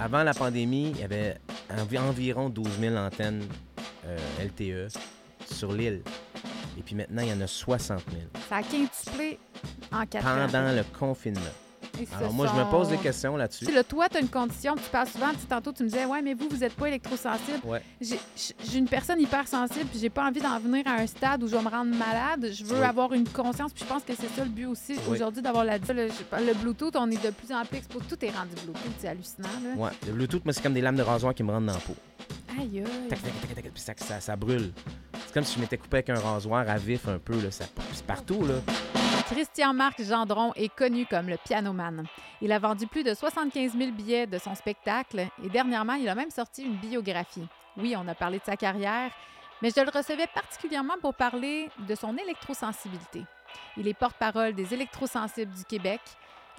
avant la pandémie, il y avait envi- environ 12 000 antennes euh, LTE sur l'île. Et puis maintenant, il y en a 60 000 Ça a quintuplé en quatre ans. pendant le confinement. Alors moi, je me pose des questions là-dessus. Tu sais, là, toi, tu as une condition, tu parles souvent, tu tantôt, tu me disais, ouais, mais vous, vous n'êtes pas électrosensible. Ouais. J'ai une personne hypersensible, puis j'ai pas envie d'en venir à un stade où je vais me rendre malade. Je veux Oui. avoir une conscience, puis je pense que c'est ça le but aussi Oui. aujourd'hui d'avoir la. Le, le Bluetooth, on est de plus en plus exposé. Tout est rendu Bluetooth, c'est hallucinant, là. Ouais. Le Bluetooth, moi, c'est comme des lames de rasoir qui me rentrent dans la peau. Aïe, aïe. Tac, tac, tac, tac, puis ça, ça, ça brûle. C'est comme si je m'étais coupé avec un rasoir à vif un peu. Là. Ça, c'est partout. Là. Christian-Marc Gendron est connu comme le pianoman. Il a vendu plus de 75 000 billets de son spectacle et dernièrement, il a même sorti une biographie. Oui, on a parlé de sa carrière, mais je le recevais particulièrement pour parler de son électrosensibilité. Il est porte-parole des électrosensibles du Québec,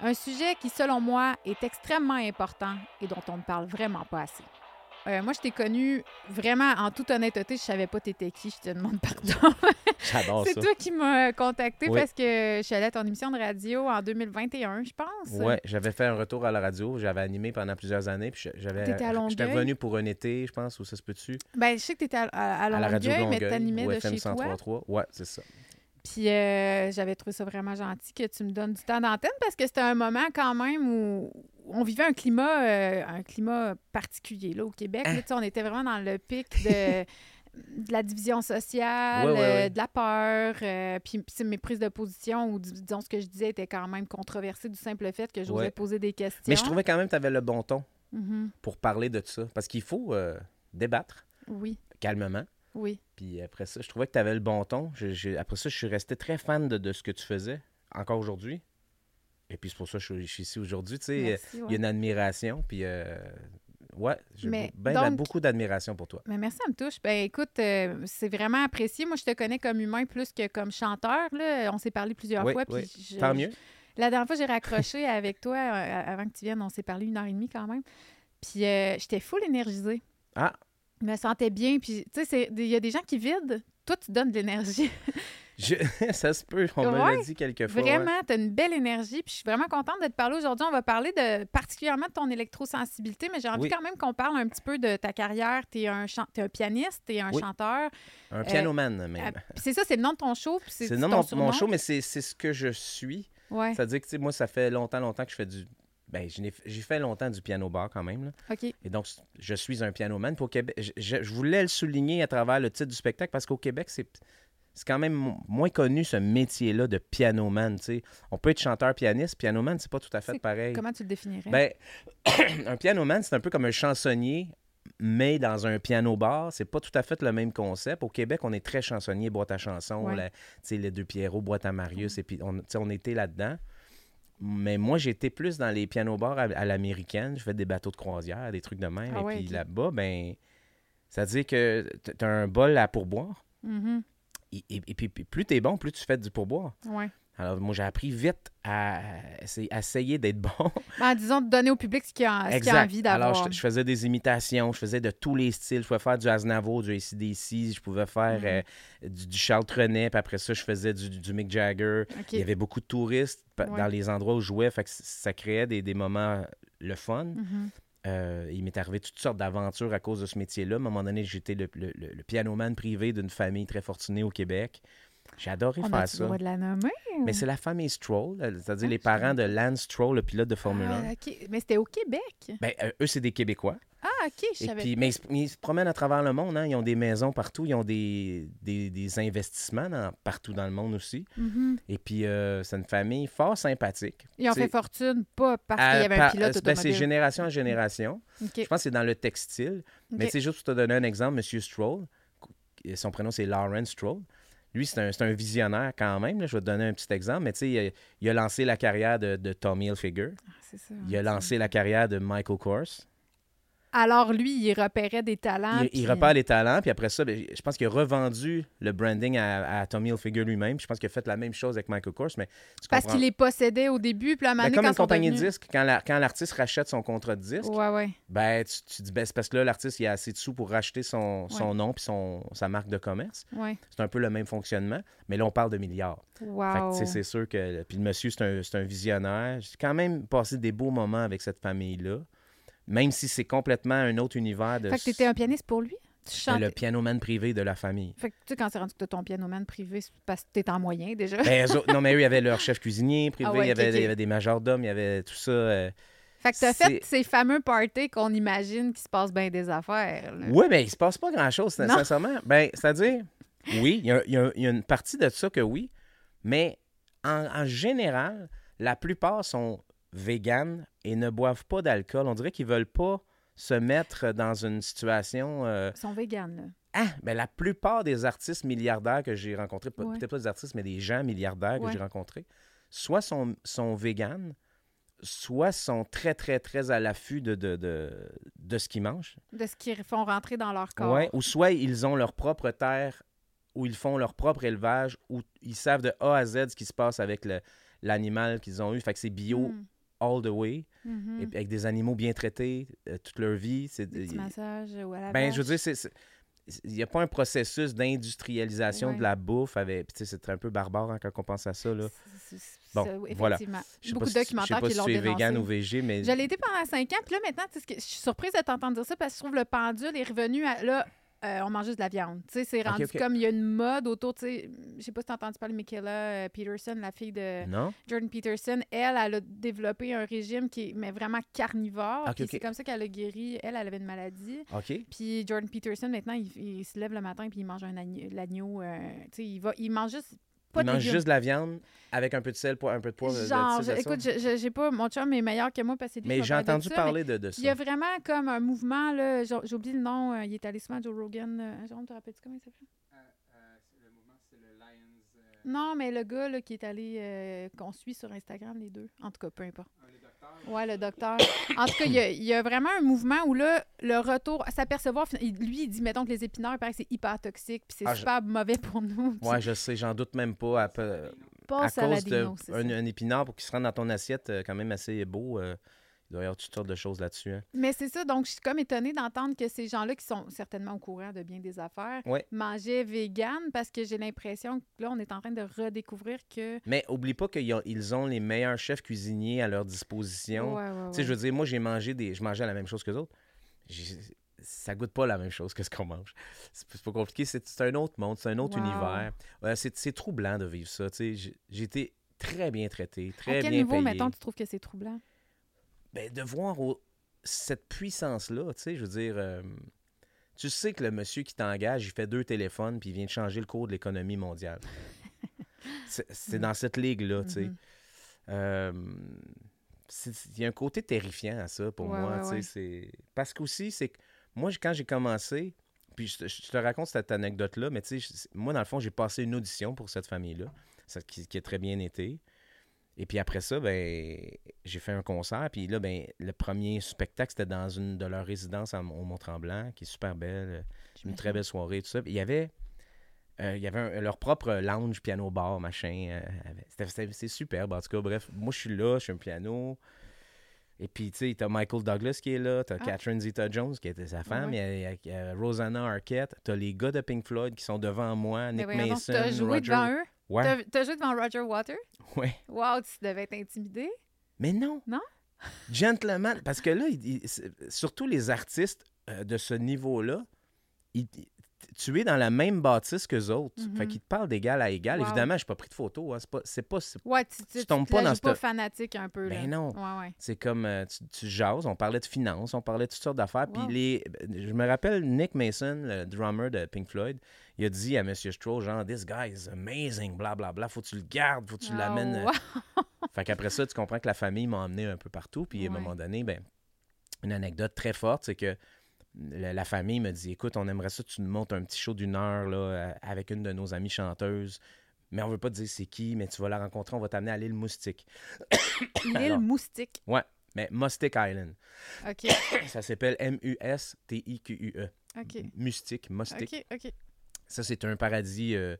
un sujet qui, selon moi, est extrêmement important et dont on ne parle vraiment pas assez. Euh, moi, je t'ai connu vraiment en toute honnêteté, je savais pas t'étais qui, je te demande pardon. J'adore C'est ça. toi qui m'as contacté Oui. parce que je suis allée à ton émission de radio en 2021, je pense. Ouais, j'avais fait un retour à la radio. J'avais animé pendant plusieurs années. Puis j'avais. T'étais à J'étais Longueuil? venu pour un été, je pense, ou ça se peut-tu? Ben, je sais que tu étais à, à, à À la radio Longueuil, mais Longueuil. t'animais de FM chez toi? 103.3. Ouais, c'est ça. Puis euh, j'avais trouvé ça vraiment gentil que tu me donnes du temps d'antenne parce que c'était un moment quand même où on vivait un climat, euh, un climat particulier là, au Québec. Là, sais, on était vraiment dans le pic de, de la division sociale, Ouais, ouais, euh, de la peur. euh, puis puis mes prises de position ou dis- disons ce que je disais était quand même controversé du simple fait que j'osais poser des questions. Mais je trouvais quand même que tu avais le bon ton Mhm. pour parler de ça. Parce qu'il faut euh, débattre Oui, calmement. Oui. Puis après ça, je trouvais que tu avais le bon ton. Je- après ça, je suis resté très fan de, de ce que tu faisais, encore aujourd'hui. Et puis c'est pour ça que je suis, je suis ici aujourd'hui. Tu sais, Merci, il y a une admiration. Puis euh, ouais, j'ai ben, donc- beaucoup d'admiration pour toi. Mais merci, ça me touche. Ben écoute, euh, c'est vraiment apprécié. Moi, je te connais comme humain plus que comme chanteur. Là. On s'est parlé plusieurs Oui, fois. oui. puis Tant mieux. La dernière fois, j'ai raccroché avec toi euh, avant que tu viennes. On s'est parlé une heure et demie quand même. Puis euh, j'étais full énergisée. Ah, me sentais bien. Puis tu sais, il y a des gens qui vident. Toi, tu donnes de l'énergie. je- ça se peut. On me Ouais, l'a dit quelques fois. ouais. Vraiment, tu as une belle énergie. Puis je suis vraiment contente de te parler aujourd'hui. On va parler de particulièrement de ton électrosensibilité, mais j'ai envie Oui. quand même qu'on parle un petit peu de ta carrière. Tu es chan- t'es un pianiste, tu es un Oui. chanteur. Un pianoman, Ah, même. puis c'est ça, c'est le nom de ton show. C'est le nom de mon, show, mais c'est ce que je suis. Ouais, C'est-à-dire que, moi, ça fait longtemps, longtemps que je fais du. Ben, j'ai fait longtemps du piano bar quand même. là. OK. Et donc, je suis un pianoman. Pour Québec, je, voulais le souligner à travers le titre du spectacle parce qu'au Québec, c'est. Quand même mo- moins connu ce métier-là de pianoman. tu sais. On peut être chanteur-pianiste, pianoman, c'est pas tout à fait pareil. Comment tu le définirais? Ben, un pianoman, c'est un peu comme un chansonnier, mais dans un piano bar. C'est pas tout à fait le même concept. Au Québec, on est très chansonnier, boîte à chansons, Ouais. les deux Pierrot, boîte à Marius, et puis on, on était là-dedans. Mais moi, j'étais plus dans les piano bars à, à l'américaine. Je fais des bateaux de croisière, des trucs de même. Ah et ouais, puis là-bas, ben, ça veut dire que tu as un bol à pourboire. Mhm. Et, et- et puis, puis plus tu es bon, plus tu fais du pourboire. Ouais. Alors, moi, j'ai appris vite à essayer, d'être bon. Ben, disons, de donner au public ce qu'il a, a envie d'avoir. Alors, je, je faisais des imitations, je faisais de tous les styles. Je pouvais faire du Aznavour, du ACDC, je pouvais faire Mhm. euh, du, du Charles Trenet, puis après ça, je faisais du, du Mick Jagger. Il y avait beaucoup de touristes Ouais. dans les endroits où je jouais, fait que c- ça créait des, des moments le fun. Mhm. Euh, il m'est arrivé toutes sortes d'aventures à cause de ce métier-là. À un moment donné, j'étais le, le, le- le pianoman privé d'une famille très fortunée au Québec. J'ai adoré On faire a-tu le ça. droit de la nommer? Mais c'est la famille Stroll, euh, c'est-à-dire Ah, les je parents de Lance Stroll, le pilote de Formule 1. Ah, OK. Mais c'était au Québec? Ben, euh, eux, c'est des Québécois. Ah, OK, je Et savais. puis, mais, ils se- mais ils se promènent à travers le monde. hein. Ils ont des maisons partout. Ils ont des, des, des investissements dans- partout dans le monde aussi. Mhm. Et puis, euh, c'est une famille fort sympathique. Ils ont fait fortune, pas parce qu'il y avait un pilote euh, ben, c'est automobile. génération en génération. OK. Je pense que c'est dans le textile. Mais OK. c'est juste pour te donner un exemple, M. Stroll, son prénom c'est Lawrence Stroll. Lui, c'est un, visionnaire quand même. là. Je vais te donner un petit exemple. Mais tu sais, il, a- il a lancé la carrière de, de Tommy Hilfiger. Ah, ça. Il a lancé la carrière de Michael Kors. Alors, lui, il repérait des talents. il, puis- euh, repère les talents, puis après ça, ben, je pense qu'il a revendu le branding à, à Tommy Hilfiger lui-même. Je pense qu'il a fait la même chose avec Michael Kors, mais tu Parce qu'il les possédait au début, puis à un moment Ben, comme quand une compagnie de disques, quand la- quand l'artiste rachète son contrat de disque, Ouais, ouais. ben, tu, tu dis, ben, c'est parce que là, l'artiste, il a assez de sous pour racheter son, son nom puis son, sa marque de commerce. Ouais. C'est un peu le même fonctionnement, mais là, on parle de milliards. Fait que, Wow. c'est sûr que. Puis le monsieur, c'est un, c'est un visionnaire. J'ai quand même passé des beaux moments avec cette famille-là. Même si c'est complètement un autre univers de Fait que t'étais un pianiste pour lui? Tu chantais... le pianoman privé de la famille. Fait que, tu sais, quand c'est rendu que t'as ton pianoman privé, c'est parce que t'es en moyen, déjà. Ben, non, mais eux, il y avait leur chef cuisinier privé, Ah ouais, il, y avait, ok, ok. il y avait des majordomes, il y avait tout ça. euh. Fait que t'as fait ces fameux parties qu'on imagine qu'il se passe bien des affaires. là. Oui, mais il se passe pas grand-chose, sincèrement. Ben, c'est-à-dire, oui, il y, a- y y une partie de ça que oui, mais en, en général, la plupart sont véganes et ne boivent pas d'alcool. On dirait qu'ils veulent pas se mettre dans une situation... euh, Ils sont véganes, là. Ah, ben la plupart des artistes milliardaires que j'ai rencontrés, Ouais. peut-être pas des artistes, mais des gens milliardaires que Ouais. j'ai rencontrés, soit sont, sont véganes, soit sont très, très, très à l'affût de, de, de, de ce qu'ils mangent. De ce qu'ils font rentrer dans leur corps. Ouais, ou soit ils ont leur propre terre, où ils font leur propre élevage, où ils savent de A à Z ce qui se passe avec l'animal qu'ils ont eu. Fait que c'est bio Mm. All the way, Mhm. et puis avec des animaux bien traités euh, toute leur vie. C'est, Des massages ou à la ben, vache. je veux dire, c'est- il n'y a pas un processus d'industrialisation Ouais. de la bouffe. Avec, puis tu sais, c'est un peu barbare hein, quand on pense à ça. Là. C'est- Bon, voilà. effectivement. Je sais Beaucoup de documentaires Je qui sais l'ont pas si tu es dénoncé. vegan ou végé, mais... Je l'ai été pendant cinq ans, puis là, maintenant, je suis surprise de t'entendre dire ça parce que je trouve le pendule est revenu à. Là, euh, on mange juste de la viande. Tu sais, c'est rendu comme il y a une mode autour, tu sais, je sais pas si t'as entendu parler de Michaela euh, Peterson, la fille de Non? Jordan Peterson. Elle, elle a développé un régime qui est mais vraiment carnivore. C'est comme ça qu'elle a guéri. Elle, elle avait une maladie. Puis Jordan Peterson, maintenant, il, il se lève le matin puis il mange un agneau. l'agneau, euh, tu sais, il, va, il mange juste. Pas Il de légumes? juste de la viande avec un peu de sel, un peu de poivre. de- Genre, de- je- de ça. écoute, je- je- j'ai pas. Mon chum est meilleur que moi parce que Mais j'ai entendu ça, parler de, de Puis il y a ça. vraiment comme un mouvement, là, oublié le nom, euh, il est allé souvent à Joe Rogan. euh, Jérôme, te rappelles-tu comment il s'appelle? le mouvement, c'est le Lions. euh, Non, mais le gars là, qui est allé, euh, qu'on suit sur Instagram, les deux. En tout cas, peu importe. Ouais, le docteur. En tout cas, il y, a, il y a vraiment un mouvement où là, le retour, à s'apercevoir, lui, il dit, mettons que les épinards, il paraît que c'est hyper toxique, puis c'est Ah, je- super mauvais pour nous. Ouais, je sais, j'en doute même pas. À, peu- pas à cause d'un épinard pour qu'il se rende dans ton assiette, euh, quand même assez beau. euh, il doit y avoir toutes sortes de choses là-dessus. hein. Mais c'est ça, donc je suis comme étonnée d'entendre que ces gens-là, qui sont certainement au courant de bien des affaires, Ouais. mangeaient vegan parce que j'ai l'impression que là, on est en train de redécouvrir que. Mais oublie pas qu'ils ont, les meilleurs chefs cuisiniers à leur disposition. Ouais, ouais, Tu sais, je veux dire, moi, j'ai mangé des. Je mangeais la même chose que les autres. Ça goûte pas la même chose que ce qu'on mange. C'est pas compliqué. C'est un autre monde, c'est un autre Wow. univers. C'est troublant de vivre ça. J'ai été très bien traité, à très quel bien niveau, payé. mettons, tu trouves que c'est troublant? Ben, de voir au- cette puissance-là, tu sais, je veux dire, euh, tu sais que le monsieur qui t'engage, il fait deux téléphones puis il vient de changer le cours de l'économie mondiale. C'est dans cette ligue-là, tu sais. Mhm. Euh, Il y a un côté terrifiant à ça pour Ouais, moi, ouais, tu sais. ouais. Parce qu'aussi, c'est que moi, quand j'ai commencé, puis je, te- je te raconte cette anecdote-là, mais tu sais, je- moi, dans le fond, j'ai passé une audition pour cette famille-là, qui a très bien été. Et puis après ça, ben, j'ai fait un concert. Puis là, ben, le premier spectacle, c'était dans une de leurs résidences en- au Mont-Tremblant, qui est super belle. Une très belle soirée, tout ça. Il y avait, euh, il y avait un- leur propre lounge, piano bar, machin. euh, c'était- c'est superbe, en tout cas. Bref, moi, je suis là, je suis un piano. Et puis, tu sais, t'as Michael Douglas qui est là, t'as Ah. Catherine Zeta-Jones qui était sa femme, ouais. il y a- y y Rosanna Arquette, t'as les gars de Pink Floyd qui sont devant moi, Mais Nick donc, Mason, t'as joué Roger... devant eux? Ouais, T'as- joué devant Roger Water? ouais. Wow, tu devais être intimidé? Mais non. Non? Gentleman. Parce que là, il- il- c'est- surtout les artistes euh, de ce niveau-là, ils- tu es dans la même bâtisse qu'eux autres. Mhm. Fait qu'ils te parlent d'égal à égal. Wow. Évidemment, je n'ai pas pris de photos. hein. C'est pas. C'est pas Ouais, tu, tu, Tu tu tombes pas dans pas cette- fanatique un peu. Ben là. non. Ouais, ouais. c'est comme euh, tu, tu jases. On parlait de finances, on parlait de toutes sortes d'affaires. Puis les. Je me rappelle Nick Mason, le drummer de Pink Floyd, il a dit à M. Stroll, genre, This guy is amazing, blablabla. Bla, bla. Faut que tu le gardes, faut que tu Ah, l'amènes. euh, wow. Fait qu'après ça, tu comprends que la famille m'a emmené un peu partout. Puis à un moment donné, ben, une anecdote très forte, c'est que la, la famille me dit Écoute, on aimerait ça que tu nous montes un petit show d'une heure là, euh, avec une de nos amies chanteuses. Mais on veut pas te dire c'est qui, mais tu vas la rencontrer, on va t'amener à l'île Moustique. L'île. Moustique? Mais Mustic Island. OK, Ça s'appelle M-U-S-T-I-Q-U-E. OK. Mustique, Mustic. OK, OK. Ça, c'est un paradis euh,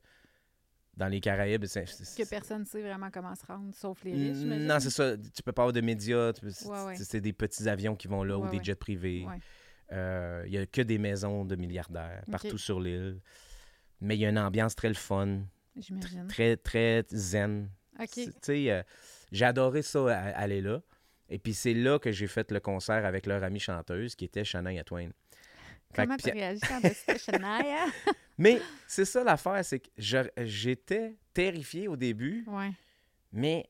dans les Caraïbes. C'est- c'est- Que personne ne sait vraiment comment se rendre, sauf les riches. Non, c'est ça. Tu peux pas avoir de médias. Ouais, ouais. C'est des petits avions qui vont là ou Ouais, des ouais. jets privés. Euh, Il y a que des maisons de milliardaires partout sur l'île. Mais il y a une ambiance très le fun, J'imagine. très, très zen. OK. C'est- Tu sais, euh, j'ai adoré ça, aller là. Et puis c'est là que j'ai fait le concert avec leur amie chanteuse qui était Shania Twain. Comment tu réagis quand tu Shania? Mais c'est ça l'affaire, c'est que j'étais terrifié au début, Ouais. mais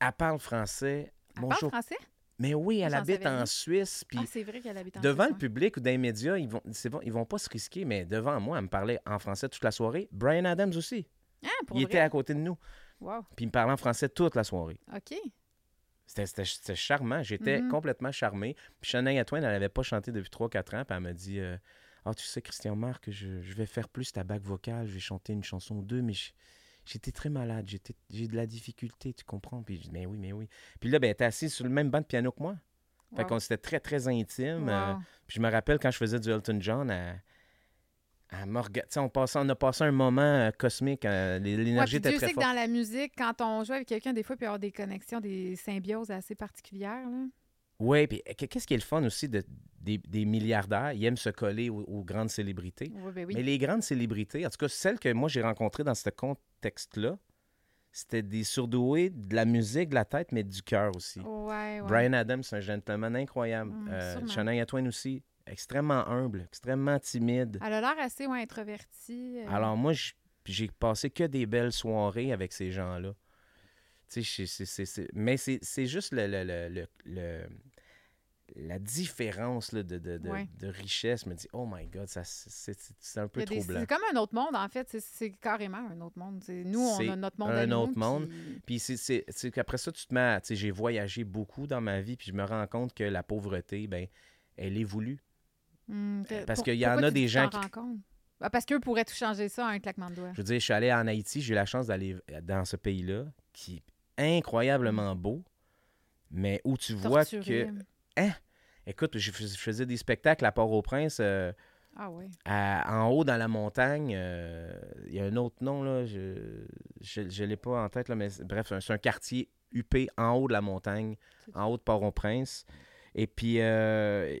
elle parle français. Elle Mon parle show- français? Mais oui, elle habite en. Suisse, puis Ah, c'est vrai qu'elle habite en devant Suisse, le public ou dans les médias, ils vont, c'est bon, ils vont pas se risquer, mais devant moi, elle me parlait en français toute la soirée. Brian Adams aussi. Ah, pour il vrai? était à côté de nous, Wow. puis il me parlait en français toute la soirée. OK. C'était, charmant. J'étais Mhm. complètement charmé. Puis Shania Twain, elle n'avait pas chanté depuis 3-4 ans. Puis elle m'a dit euh, Ah, tu sais, Christian Marc, je, je vais faire plus ta bague vocale. Je vais chanter une chanson ou deux. Mais j'étais très malade. J'ai de la difficulté, tu comprends? Mais, je dis, mais oui, mais oui. Puis là, ben, elle était assise sur le même banc de piano que moi. Fait qu'on s'était très, très intime. euh, puis je me rappelle quand je faisais du Elton John, rega- tu sais, on, passait- on a passé un moment euh, cosmique. euh, Ouais, l'énergie puis était Dieu très sait que forte. dans la musique, quand on joue avec quelqu'un, des fois, il peut y avoir des connexions, des symbioses assez particulières. Là. Oui, puis qu- qu'est-ce qui est le fun aussi de, des, des milliardaires? Ils aiment se coller aux, aux grandes célébrités. Ouais, ben oui. Mais les grandes célébrités, en tout cas celles que moi j'ai rencontrées dans ce contexte-là, c'était des surdoués de la musique, de la tête, mais du cœur aussi. Ouais, ouais. Brian Adams, c'est un gentleman incroyable. Mm, Euh, Twain aussi, extrêmement humble, extrêmement timide. Elle a l'air assez ouais, introvertie. euh. Alors moi, j'ai passé que des belles soirées avec ces gens-là. Mais c'est c'est juste le- le- le- le- la différence là, de, de, de- Ouais. de richesse. me dit, oh my God, ça, c'est- c'est un peu des- troublant. C'est comme un autre monde, en fait. C'est- C'est carrément un autre monde. C'est- Nous, on a notre monde un à nous, autre monde. puis- Puis c'est- c'est c'est qu'après ça, tu te mets à- J'ai voyagé beaucoup dans ma vie, puis je me rends compte que la pauvreté, ben, elle est voulue. Hmm, que- Parce qu'il y en a des que gens qui- rends compte? Ah, parce qu'eux pourraient tout changer ça à un claquement de doigts. Je veux dire, je suis allé en Haïti, j'ai eu la chance d'aller dans ce pays-là, qui est incroyablement beau, mais où tu vois Torturé. Que. Écoute, je fais- je faisais des spectacles à Port-au-Prince, euh, Ah oui. à- en haut dans la montagne. euh, Il y a un autre nom, là, je ne l'ai pas en tête, là, mais bref, c'est un quartier huppé en haut de la montagne, en haut de Port-au-Prince. Et puis, euh,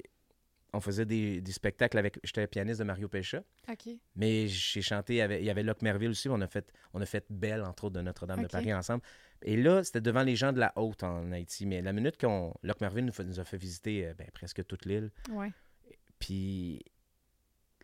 on faisait des, des spectacles avec. J'étais pianiste de Mario Pécha. OK. Mais j'ai chanté, avec, il y avait Locke Merville aussi, on a fait, on a fait Belle, entre autres, de Notre-Dame de Paris ensemble. Et là, c'était devant les gens de la Haute en Haïti. Mais la minute qu'on Locke Merville nous, a fait visiter euh, ben, presque toute l'île, Ouais. puis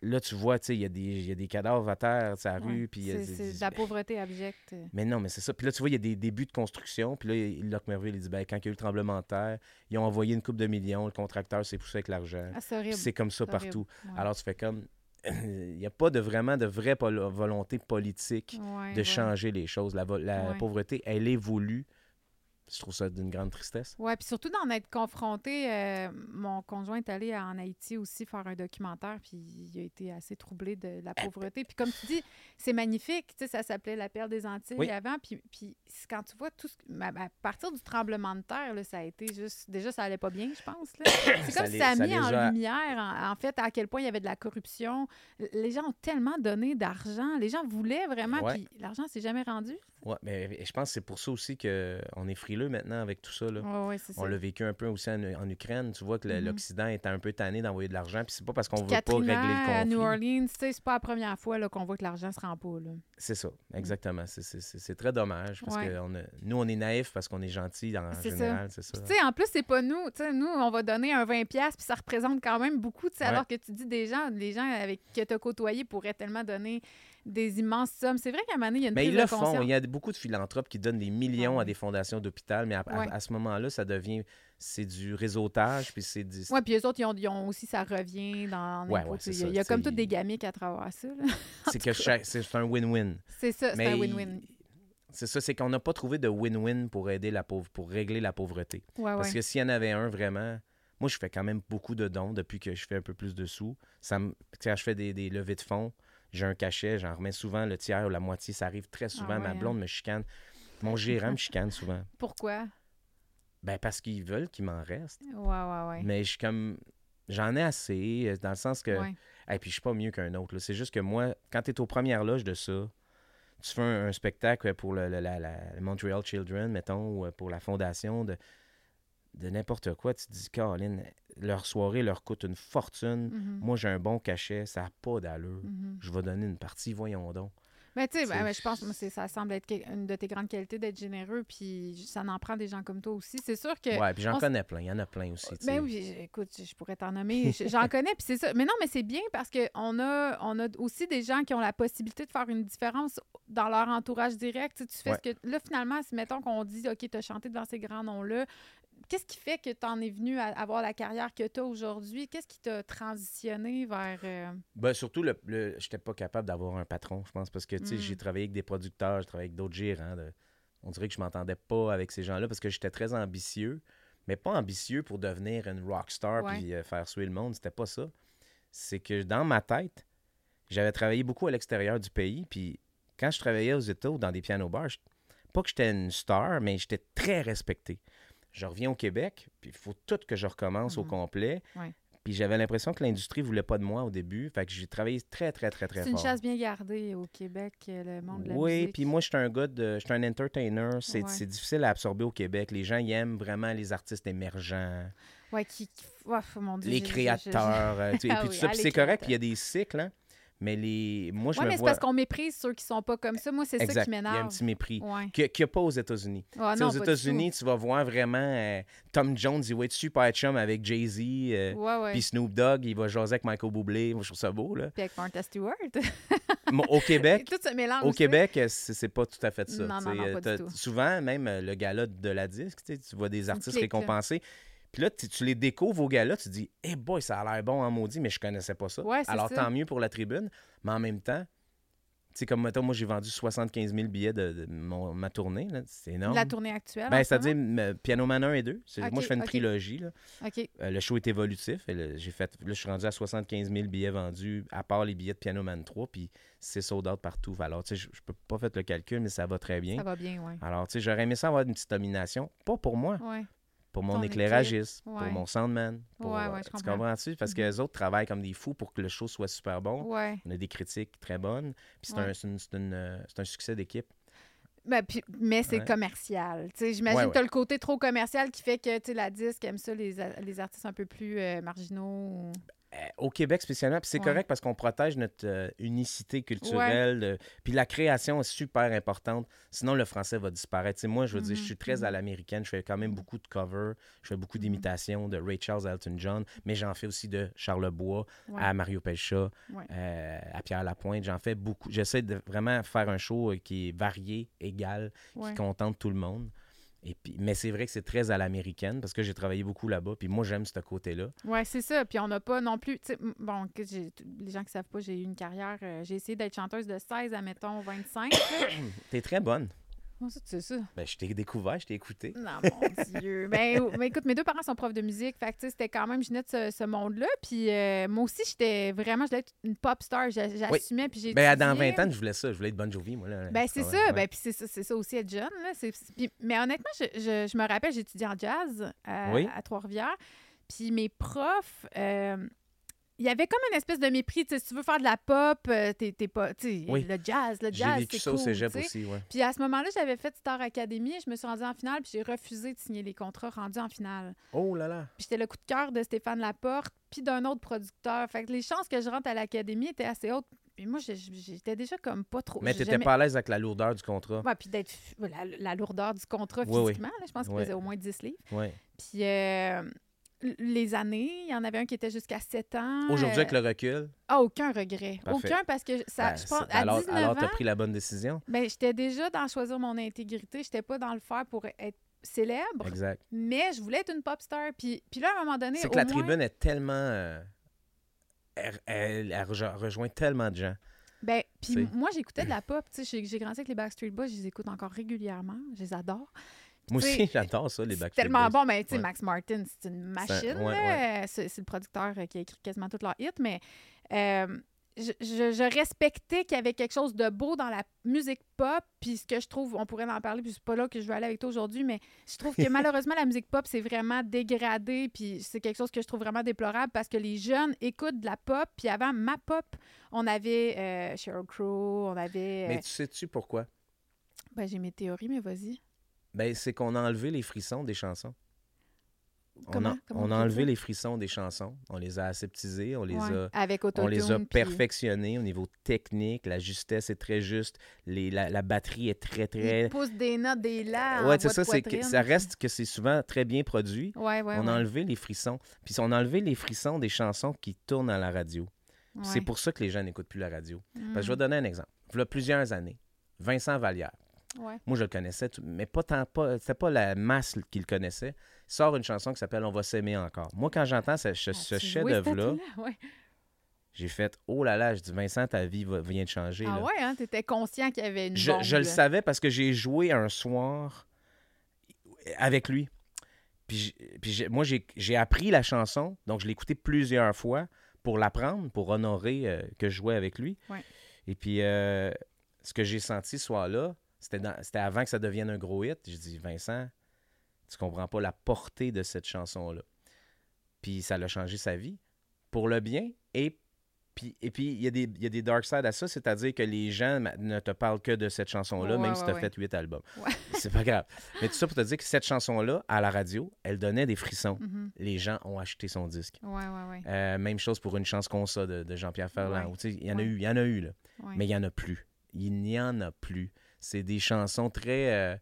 là, tu vois, il y, a des- il y a des cadavres à terre, sur la rue, puis C'est de la pauvreté abjecte. Mais non, mais c'est ça. Puis là, tu vois, il y a des débuts de construction. Puis là, Locke Merville, il dit, ben, quand il y a eu le tremblement de terre, ils ont envoyé une coupe de millions, le contracteur s'est poussé avec l'argent. Ah, c'est comme ça partout. Ouais. Alors, tu fais comme... Il n'y a pas de vraiment de vraie pol- volonté politique Ouais, de ouais. changer les choses. La, la pauvreté, elle est voulue. Je trouve ça d'une grande tristesse. Oui, puis surtout d'en être confronté. euh, mon conjoint est allé en Haïti aussi faire un documentaire, puis il a été assez troublé de la pauvreté. Puis comme tu dis, c'est magnifique. Tu sais, ça s'appelait La Perle des Antilles Oui. avant. Puis, puis quand tu vois tout ce... à, à partir du tremblement de terre, là, ça a été juste... Déjà, ça allait pas bien, je pense. C'est comme si ça a mis en lumière, en, en fait, à quel point il y avait de la corruption. Les gens ont tellement donné d'argent. Les gens voulaient vraiment, Ouais. puis l'argent s'est jamais rendu. Ouais, mais je pense que c'est pour ça aussi qu'on est frileux maintenant avec tout ça. Là. Oui, oui, c'est ça. On l'a vécu un peu aussi en, en Ukraine. Tu vois que Mhm. l'Occident est un peu tanné d'envoyer de l'argent. Puis c'est pas parce qu'on veut pas régler le à New conflit. Orleans, c'est pas la première fois là, qu'on voit que l'argent se rend pas. Là. C'est ça, exactement. C'est- C'est c'est- c'est très dommage parce que on a- nous, on est naïfs parce qu'on est gentils en C'est ça. général. C'est ça. Tu sais, en plus, c'est pas nous. Nous, on va donner un 20$ puis ça représente quand même beaucoup. Alors que tu dis des gens, les gens avec que tu as côtoyé pourraient tellement donner des immenses sommes. C'est vrai qu'à un moment donné, il y a une Mais prise ils le de font. Il y a beaucoup de philanthropes qui donnent des millions Ouais. à des fondations d'hôpital, mais à, à- Ouais. à ce moment-là, ça devient c'est du réseautage, puis c'est du. Oui, puis eux autres, ils ont, ils ont aussi, ça revient dans Ouais, ouais, ça, il y a comme toutes des gamiques à travers ça. c'est que chaque- c'est un win-win. C'est ça, c'est un win-win. C'est ça, c'est qu'on n'a pas trouvé de win-win pour aider la pauvre, pour régler la pauvreté. Ouais, Parce que s'il y en avait un vraiment, moi je fais quand même beaucoup de dons depuis que je fais un peu plus de sous. Ça me, je fais des, des levées de fonds, j'ai un cachet, j'en remets souvent le tiers ou la moitié. Ça arrive très souvent. Ah Ma ouais, hein. blonde me chicane. Mon gérant me chicane souvent. Pourquoi? Ben parce qu'ils veulent qu'il m'en reste. Ouais, ouais, ouais. Mais je suis comme. J'en ai assez, euh, dans le sens que. Et puis je suis pas mieux qu'un autre. C'est juste que moi, quand tu es aux premières loges de ça, tu fais un, un spectacle pour le, le- la, la- le Montreal Children, mettons, ou euh, pour la fondation de, de n'importe quoi, tu te dis, Caroline, leur soirée leur coûte une fortune. Mhm. Moi, j'ai un bon cachet, ça n'a pas d'allure. Mhm. Je vais donner une partie, voyons donc. Ben, tu sais, ben, ben, je pense que ça semble être une de tes grandes qualités d'être généreux, puis ça en prend des gens comme toi aussi. C'est sûr que. Ouais, puis j'en connais plein. Il y en a plein aussi. Ben oui, écoute, je pourrais t'en nommer. J'en connais, puis c'est ça. Mais non, mais c'est bien parce qu'on a, on a aussi des gens qui ont la possibilité de faire une différence dans leur entourage direct. Tu, fais Ouais. ce que. Là, finalement, si mettons qu'on dit, OK, tu as chanté devant ces grands noms-là, qu'est-ce qui fait que tu en es venu à avoir la carrière que tu as aujourd'hui? Qu'est-ce qui t'a transitionné vers. euh, Ben, surtout, le, le, j'étais pas capable d'avoir un patron, je pense, parce que, tu sais, Mm. j'ai travaillé avec des producteurs, j'ai travaillé avec d'autres gérants. de- On dirait que je m'entendais pas avec ces gens-là parce que j'étais très ambitieux, mais pas ambitieux pour devenir une rockstar Ouais. puis euh, faire suer le monde. C'était pas ça. C'est que dans ma tête, j'avais travaillé beaucoup à l'extérieur du pays, puis quand je travaillais aux États ou dans des piano bars, je- pas que j'étais une star, mais j'étais très respecté. Je reviens au Québec, puis il faut tout que je recommence au Mhm. complet. Ouais. Puis j'avais l'impression que l'industrie voulait pas de moi au début. Fait que j'ai travaillé très, très, très, très C'est une fort. chasse bien gardée au Québec, euh, le monde de la oui, musique. puis moi, je suis un gars de. Je suis un entertainer. C'est Ouais. difficile à absorber au Québec. Les gens, ils aiment vraiment les artistes émergents, Ouais, qui. oh, mon Dieu, les je- je- créateurs. euh, sais, et Ah puis oui, tout ça. ah, c'est correct, créateurs. puis il y a des cycles, hein. Mais les. Moi, je Ouais, me mais c'est vois. parce qu'on méprise ceux qui sont pas comme ça. Moi, c'est ça qui Il y a un m'énerve. petit mépris. Ouais. Qu'il n'y a pas aux États-Unis. Non, aux États-Unis, tu vas voir vraiment euh, Tom Jones, il va être super chum avec Jay-Z. euh. Ouais, ouais. Puis Snoop Dogg, il va jaser avec Michael Bublé. Moi, je trouve ça beau, là. Puis avec Martha Stewart. Au Québec, tout se mélange. Au. Québec, euh, c'est c'est pas tout à fait ça. Non, non, non, euh, pas du t'as- tout. Souvent, même le gala de la disque, tu vois des artistes clique, là. Puis là, tu tu les découvres au gala, tu te dis, eh boy, ça a l'air bon en maudit, mais je connaissais pas ça. Ouais, Alors, ça. tant mieux pour la tribune. Mais en même temps, tu sais, comme mettons, moi, j'ai vendu 75 000 billets de, de mon- ma tournée. là. C'est énorme. La tournée actuelle. Ben, en ce c'est-à-dire Piano Man 1 et 2. C'est- Ok, moi, je fais une trilogie. là. Euh, le show est évolutif. et j'ai fait, là, je suis rendu à 75 000 billets vendus, à part les billets de Piano Man 3, puis c'est sold out partout. Alors, tu sais, je, je peux pas faire le calcul, mais ça va très bien. Ça va bien, oui. Alors, tu sais, j'aurais aimé ça avoir une petite domination. Pas pour moi, Ouais. Pour mon éclairagiste, pour ouais. mon soundman. Pour, Ouais, euh, ouais, je tu comprends. comprends-tu? Parce que les autres travaillent comme des fous pour que le show soit super bon. Ouais. On a des critiques très bonnes. Puis c'est Ouais. un, euh, un succès d'équipe. Ben, puis- mais c'est Ouais. commercial. Tu J'imagine Ouais, que tu as ouais. le côté trop commercial qui fait que tu la disque aime ça, les, artistes un peu plus euh, marginaux. Au Québec spécialement. Puis c'est Ouais. correct parce qu'on protège notre euh, unicité culturelle. euh, puis la création est super importante. Sinon, le français va disparaître. Moi, je veux dire, je Mhm, suis très à mhm. l'américaine. Je fais quand même beaucoup de covers. Je fais beaucoup Mhm. d'imitations de Ray Charles, Elton John. Mais j'en fais aussi de Charles Bois Ouais. à Mario Pelcha, euh, à Pierre Lapointe. J'en fais beaucoup. J'essaie de vraiment faire un show euh, qui est varié, égal, qui contente tout le monde. Et puis, mais c'est vrai que c'est très à l'américaine parce que j'ai travaillé beaucoup là-bas. Puis moi, j'aime ce côté-là. Ouais, c'est ça. Puis on n'a pas non plus. Bon, que les gens qui savent pas, j'ai eu une carrière. euh, j'ai essayé d'être chanteuse de 16 à, mettons, 25. là. T'es très bonne. Comment ça, tu sais ça? Ben, je t'ai découvert, je t'ai écouté. Non, mon Dieu. ben, ben, écoute, mes deux parents sont profs de musique. Fait que, c'était quand même, je venais de ce, ce monde-là. Puis euh, moi aussi, j'étais vraiment, je voulais être une pop star. J'a- J'assumais. Puis j'ai Ben, dans étudié. 20 ans, je voulais ça. Je voulais être Bon Jovi, moi. Là. Ben, c'est Ah ça. ouais. Ben, puis c'est ça, c'est ça aussi être jeune. Là. C'est- puis- mais honnêtement, je, je- je me rappelle, étudié en jazz à, Oui. à Trois-Rivières. Puis mes profs, euh, il y avait comme une espèce de mépris. Tu sais, si tu veux faire de la pop, euh, t'es t'es pas. Tu sais, Oui. le jazz, le J'ai jazz, vécu c'est ça cool. cégep aussi, ouais. Puis à ce moment-là, j'avais fait Star Academy et je me suis rendue en finale, puis j'ai refusé de signer les contrats rendus en finale. Oh là là. Puis j'étais le coup de cœur de Stéphane Laporte, puis d'un autre producteur. Fait que les chances que je rentre à l'académie étaient assez hautes. Puis moi, j'ai- j'étais déjà comme pas trop. Mais j'ai t'étais jamais- pas à l'aise avec la lourdeur du contrat. Ouais, puis d'être la, la lourdeur du contrat Oui, oui. physiquement. là, je pense qu'il faisait au moins 10 livres. Ouais. Puis euh, les années, il y en avait un qui était jusqu'à 7 ans. Aujourd'hui, euh, avec le recul, ah, aucun regret. Parfait. Aucun parce que ça, ben, je pense, à alors, 19 alors t'as pris la bonne décision. ben, j'étais déjà dans choisir mon intégrité. J'étais pas dans le faire pour être célèbre, Exact. mais je voulais être une pop star. Puis, puis là, à un moment donné, C'est que la moins- tribune est tellement. euh, elle, elle- elle rejo- rejoint tellement de gens. Ben, puis moi, j'écoutais de la pop. J'ai grandi avec les Backstreet Boys, je les écoute encore régulièrement. Je les adore. Moi aussi, j'adore ça, les Backstreet tellement Boys. bon, mais tu sais, Ouais. Max Martin, c'est une machine. ouais. C'est le producteur euh, qui a écrit quasiment tous leurs hits, mais euh, je, je- je respectais qu'il y avait quelque chose de beau dans la musique pop, puis ce que je trouve, on pourrait en parler, puis c'est pas là que je veux aller avec toi aujourd'hui, mais je trouve que malheureusement, la musique pop, c'est vraiment dégradé, puis c'est quelque chose que je trouve vraiment déplorable parce que les jeunes écoutent de la pop, puis avant ma pop, on avait euh, Sheryl Crow, on avait... euh, Mais tu sais-tu pourquoi? ben, j'ai mes théories, mais vas-y. Ben, c'est qu'on a enlevé les frissons des chansons. On Comment? a, Comment on a enlevé les frissons des chansons. On les a aseptisés, on les Ouais, a Avec on les a puis- perfectionnés au niveau technique. La justesse est très juste. Les, la, la batterie est très, très. Ils poussent des notes, des la. en Ouais, c'est ça. que- ça reste que c'est souvent très bien produit. Ouais, ouais, on a enlevé les frissons. Puis on a enlevé les frissons des chansons qui tournent à la radio. C'est pour ça que les gens n'écoutent plus la radio. Parce que je vais Mm. donner un exemple. Il y a plusieurs années, Vincent Vallière. Ouais. Moi, je le connaissais, tout- mais pas tant pas. C'était pas la masse qui le connaissait. Il sort une chanson qui s'appelle On va s'aimer encore. Moi, quand j'entends ce, ce- joué chef-d'œuvre-là? Ouais. j'ai fait Oh là là, je dis Vincent, ta vie va- vient de changer. Ah là. ouais, hein? T'étais conscient qu'il y avait une Je, bombe, je le savais parce que j'ai joué un soir avec lui. Puis, puis moi, j'ai j'ai appris la chanson, donc je l'ai écoutée plusieurs fois pour l'apprendre, pour honorer euh, que je jouais avec lui. Ouais. Et puis, euh, ce que j'ai senti ce soir-là, c'était avant que ça devienne un gros hit. J'ai dit, Vincent, tu comprends pas la portée de cette chanson-là. Puis ça l'a changé sa vie, pour le bien et puis, et puis, il y, a des- il y a des dark sides à ça, c'est-à-dire que les gens ne te parlent que de cette chanson-là, Ouais, même ouais, si tu as ouais. fait huit albums. C'est pas grave. Mais tout ça pour te dire que cette chanson-là, à la radio, elle donnait des frissons. Mhm. Les gens ont acheté son disque. Euh, même chose pour une chance qu'on ça de, de Jean-Pierre Ferland. Il y en a eu, il y en a eu, là. Mais il n'y en a plus. Il n'y en a plus. C'est des chansons très.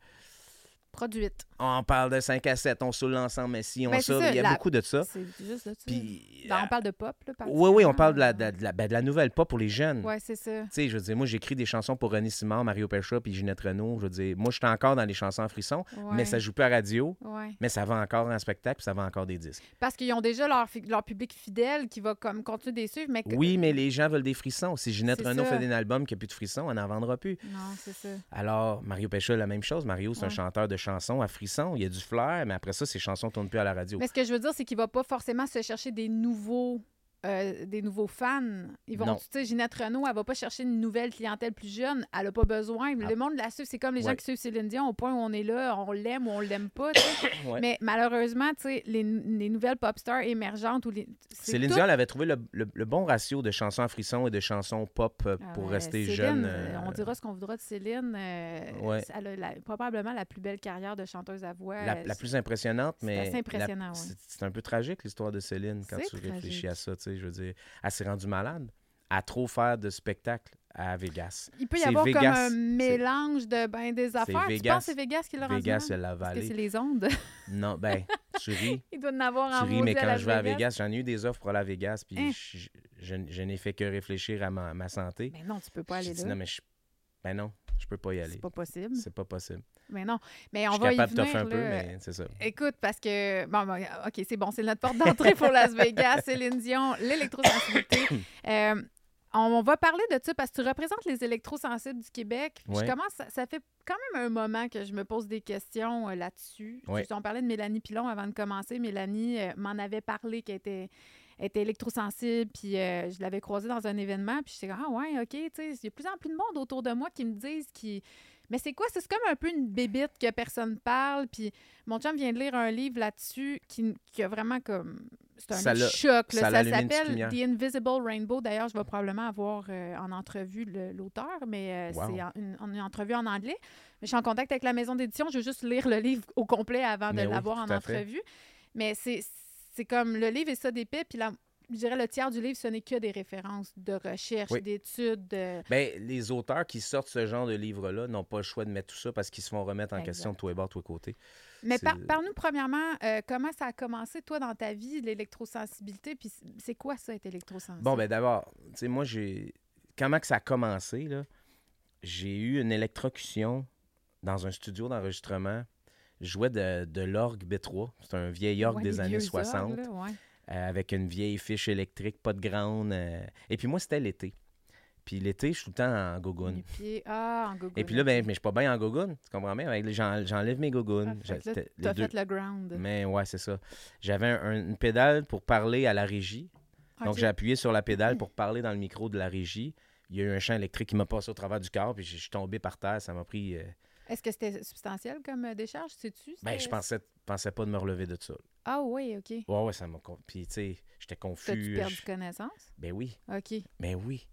Euh, Produite. on parle de 5 à 7, on saoule l'ensemble, mais si, on Ben, ça, Il y a la- beaucoup de ça. C'est juste là dessus Puis. Ben, euh, on parle de pop, là, oui, oui, on parle de la, de, particulièrement. la- ben, de la nouvelle pop pour les jeunes. Ouais, c'est ça. Tu sais, je veux dire, moi, j'écris des chansons pour René Simard, Mario Pelcha puis Ginette Renault. Je veux dire, moi, je suis encore dans les chansons en frisson, Ouais. mais ça joue plus à radio, Ouais. mais ça va encore en spectacle, puis ça va encore des disques. Parce qu'ils ont déjà leur, public fidèle qui va comme continuer de les suivre, mais que- Oui, mais les gens veulent des frissons. Si Ginette Renault ça. fait un album qui n'a plus de frissons, on n'en vendra plus. Non, c'est ça. Alors, Mario Pelcha, la même chose. Mario, c'est un chanteur de chansons à frissons. Il y a du flair, mais après ça, ses chansons ne tournent plus à la radio. Mais ce que je veux dire, c'est qu'il va pas forcément se chercher des nouveaux. Euh, des nouveaux fans. Ils vont, tu sais, Ginette Renault, elle va pas chercher une nouvelle clientèle plus jeune. Elle a pas besoin. Ah. Le monde la suit. C'est comme les gens qui suivent Céline Dion au point où on est là, on l'aime ou on l'aime pas. Ouais. Mais malheureusement, tu sais, les, les nouvelles pop stars émergentes ou les. Céline tout- Dion, elle avait trouvé le, le- le bon ratio de chansons à frissons et de chansons pop euh, Ah pour rester Céline, jeune. euh, On dira ce qu'on voudra de Céline. euh, Ouais. Elle a la- probablement la plus belle carrière de chanteuse à voix. La, la plus impressionnante, mais. impressionnant, c'est- un peu tragique, l'histoire de Céline, quand tu réfléchis à ça. tu sais, Je veux dire, elle s'est rendue malade à trop faire de spectacles à Vegas. Il peut y avoir Vegas, comme un mélange de ben, des affaires. Tu penses que c'est Vegas qui l'a rendu Vegas, elle l'a Parce que c'est les ondes. Non, ben, tu ris. Il doit en avoir Tu ris, mais quand je vais à Vegas, j'en ai eu des offres pour aller à Vegas, puis Hein? je, je- je n'ai fait que réfléchir à ma, ma santé. Mais non, tu peux pas aller dit, là. non, mais je, ben non, je peux pas y aller. C'est pas possible. C'est pas possible. Mais non. Mais Je on suis va y capable de venir. toffer un peu, mais c'est ça. Écoute, parce que. Bon, bon, OK, c'est bon, c'est notre porte d'entrée pour Las Vegas, Céline Dion, l'électrosensibilité. Euh, on va parler de ça parce que tu représentes les électrosensibles du Québec. Ouais. Je commence, ça, ça fait quand même un moment que je me pose des questions euh, là-dessus. Ouais. On parlait de Mélanie Pilon avant de commencer. Mélanie euh, m'en avait parlé qu'elle était, elle était électrosensible, puis euh, je l'avais croisée dans un événement, puis j'étais comme, ah ouais, OK, tu sais, il y a de plus en plus de monde autour de moi qui me disent qui mais c'est quoi? C'est comme un peu une bébite que personne parle. Puis mon chum vient de lire un livre là-dessus qui, qui a vraiment comme. C'est un Ça choc. là. ça s'appelle. The Invisible Rainbow. D'ailleurs, je vais probablement avoir euh, en entrevue l'auteur, mais euh, Wow. c'est en- une, en- une entrevue en anglais. Mais je suis en contact avec la maison d'édition. Je veux juste lire le livre au complet avant de oui, l'avoir en entrevue. Mais c'est c'est comme le livre est ça d'épais, puis la, je dirais le tiers du livre, ce n'est que des références de recherche, Oui. d'études. de- Ben, les auteurs qui sortent ce genre de livre-là n'ont pas le choix de mettre tout ça parce qu'ils se font remettre en question de tous les bords, tous les côtés. Mais par- parle-nous premièrement, euh, comment ça a commencé, toi, dans ta vie, l'électrosensibilité, puis c'est quoi ça, être électrosensible? Bon, ben d'abord, tu sais, moi, j'ai. Comment que ça a commencé, là? J'ai eu une électrocution dans un studio d'enregistrement. Je jouais de, de l'orgue B3. C'est un vieil orgue Ouais, des années vieux 60. orgues, là, ouais. euh, avec une vieille fiche électrique, pas de ground. euh. Et puis moi, c'était l'été. Puis l'été, je suis tout le temps en gogoune. Pieds, ah, en. Et puis là, ben, mais je suis pas bien en gogoune. Tu comprends bien? J'en- J'enlève mes gogounes. Ah, là, J'ai- les deux- fait le ground. Mais ouais, c'est ça. J'avais un- un- une pédale pour parler à la régie. Donc, j'ai appuyé sur la pédale pour parler dans le micro de la régie. Il y a eu un champ électrique qui m'a passé au travers du corps, puis je suis tombé par terre. Ça m'a pris. euh, Est-ce que c'était substantiel comme euh, décharge, sais-tu? Ben, je pensais, pensais pas de me relever de ça. Ah oui, OK. Ouais, ouais, ça m'a. Puis, tu sais, j'étais T'as-tu confus. perdu je- connaissance? Ben oui, OK. ben oui.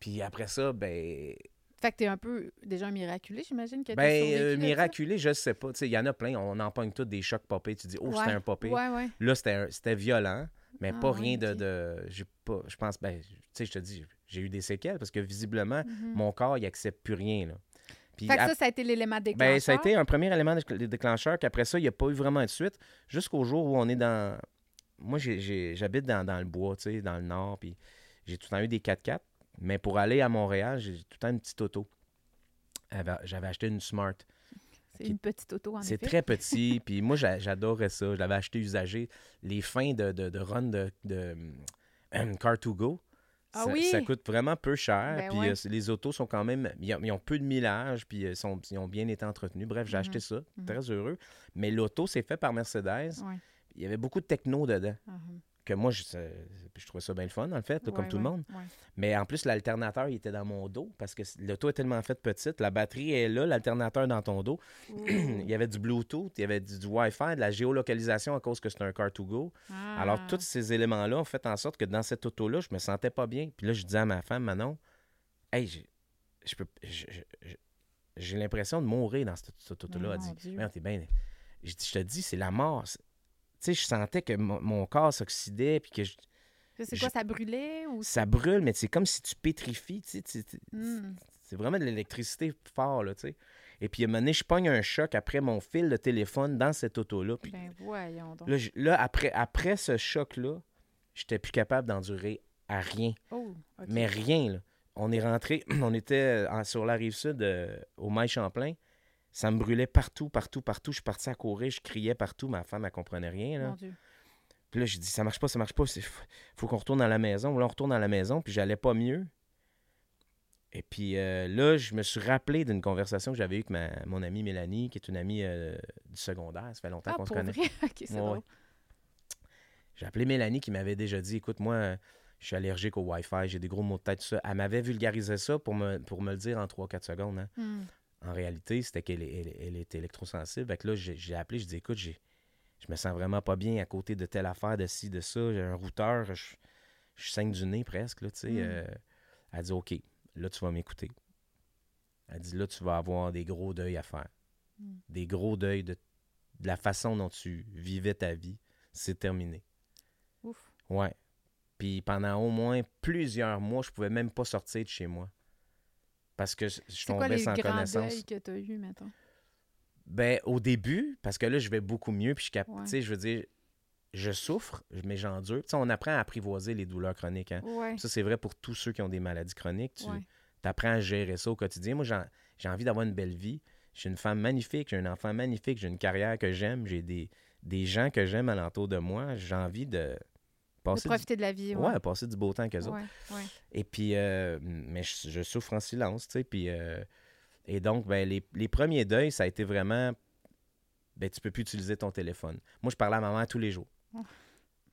Puis après ça, ben. Fait que t'es un peu déjà miraculé, j'imagine que Ben, euh, miraculé, je sais pas. Tu sais, Il y en a plein. On en pogne tous des chocs popés. Tu dis, oh, c'était un popé. Ouais, ouais. Là, c'était un- c'était violent, mais Ah, pas ouais, rien de. de j'ai pas, je pense, ben, tu sais, je te dis, j'ai eu des séquelles parce que visiblement, Mhm. mon corps, il accepte plus rien. Là. Puis Fait que ça, ça a été l'élément déclencheur. ben, ça a été un premier élément déclencheur qu'après ça, il n'y a pas eu vraiment de suite, jusqu'au jour où on est dans. Moi, j'habite dans, dans le bois, tu sais, dans le nord, puis j'ai tout le temps eu des 4x4, mais pour aller à Montréal, j'ai tout le temps une petite auto. J'avais- acheté une Smart. C'est une petite auto, en C'est très petit, puis moi, j'a- j'adorais ça. Je l'avais acheté usagé. Les fins de, de, de run de, de hum, Car2Go, Ah ça, oui? ça coûte vraiment peu cher. Ben puis ouais. euh, les autos sont quand même... Ils ont, ils ont peu de millage, puis euh, sont, ils ont bien été entretenus. Bref, j'ai Mhm. acheté ça. Mhm. Très heureux. Mais l'auto, c'est fait par Mercedes. Ouais. Il y avait beaucoup de techno dedans. Mhm. Que moi, je, je trouvais ça bien le fun, en fait, là, comme Ouais, tout le monde. ouais. Mais en plus, l'alternateur, il était dans mon dos parce que l'auto est tellement faite petite. La batterie est là, l'alternateur dans ton dos. il y avait du Bluetooth, il y avait du, du Wi-Fi, de la géolocalisation à cause que c'est un Car2Go. Alors, Ah. tous ces éléments-là ont fait en sorte que dans cette auto-là, je me sentais pas bien. Puis là, je disais à ma femme, Manon, hey, j'ai- je peux, je- je- j'ai l'impression de mourir dans cette, cette auto-là. Mais Elle dit, t'es bien. Je te dis, c'est la mort. Sais, je sentais que mon, corps s'oxydait, puis que je- C'est quoi, ça brûlait ou... ça brûle, mais c'est comme si tu pétrifies. Tu sais, Hmm. c'est vraiment de l'électricité fort, là, tu sais. Et puis, à un moment donné, je pogne un choc après mon fil de téléphone dans cette auto-là. Puis Ben voyons donc. là, je- là, après, après ce choc-là, j'étais plus capable d'endurer à rien. Oh. Mais rien, là. On est rentré, on était en- sur la rive sud, euh, au Mail Champlain. Ça me brûlait partout, partout, partout. Je suis parti à courir, je criais partout. Ma femme, elle comprenait rien, là. Mon Dieu. Puis là, j'ai dit, ça marche pas, ça marche pas. Il faut qu'on retourne dans la maison. Là, on retourne dans la maison, puis j'allais pas mieux. Et puis euh, là, je me suis rappelé d'une conversation que j'avais eue avec ma, mon amie Mélanie, qui est une amie euh, du secondaire. Ça fait longtemps Ah, qu'on se connaît. vrai? OK, c'est Ouais. J'ai appelé Mélanie qui m'avait déjà dit, écoute, moi, je suis allergique au Wi-Fi, j'ai des gros mots de tête, tout ça. Elle m'avait vulgarisé ça pour me, pour me le dire en 3-4 secondes. hein. Hmm. En réalité, c'était qu'elle est- elle, elle était électrosensible. Fait que là, j'ai appelé, je dis écoute, j'ai- je me sens vraiment pas bien à côté de telle affaire, de ci, de ça. J'ai un routeur, je, je saigne du nez presque. Là. Mm. Euh, elle dit OK, là, tu vas m'écouter. Elle dit là, tu vas avoir des gros deuils à faire. Mm. Des gros deuils de, de la façon dont tu vivais ta vie. C'est terminé. Ouf. Ouais. Puis pendant au moins plusieurs mois, je pouvais même pas sortir de chez moi. Parce que je quoi tombais les sans grands connaissance. que tu as eus, mettons? Ben, au début, parce que là, je vais beaucoup mieux, puis je cap... Ouais. tu sais, je veux dire, je souffre, mais j'endure. Tu sais, on apprend à apprivoiser les douleurs chroniques. Hein? Ouais. Ça, c'est vrai pour tous ceux qui ont des maladies chroniques. Tu ouais. apprends à gérer ça au quotidien. Moi, j'ai envie d'avoir une belle vie. J'ai une femme magnifique, j'ai un enfant magnifique, j'ai une carrière que j'aime, j'ai des, des gens que j'aime alentour de moi. J'ai envie de De passer, profiter de la vie. Ouais. ouais, passer du beau temps qu'eux autres. Ouais, ouais. Et puis, euh, mais je, je souffre en silence, tu sais. Puis, euh, et donc, ben, les, les premiers deuils, ça a été vraiment, ben, tu peux plus utiliser ton téléphone. Moi, je parlais à ma mère tous les jours. Oh.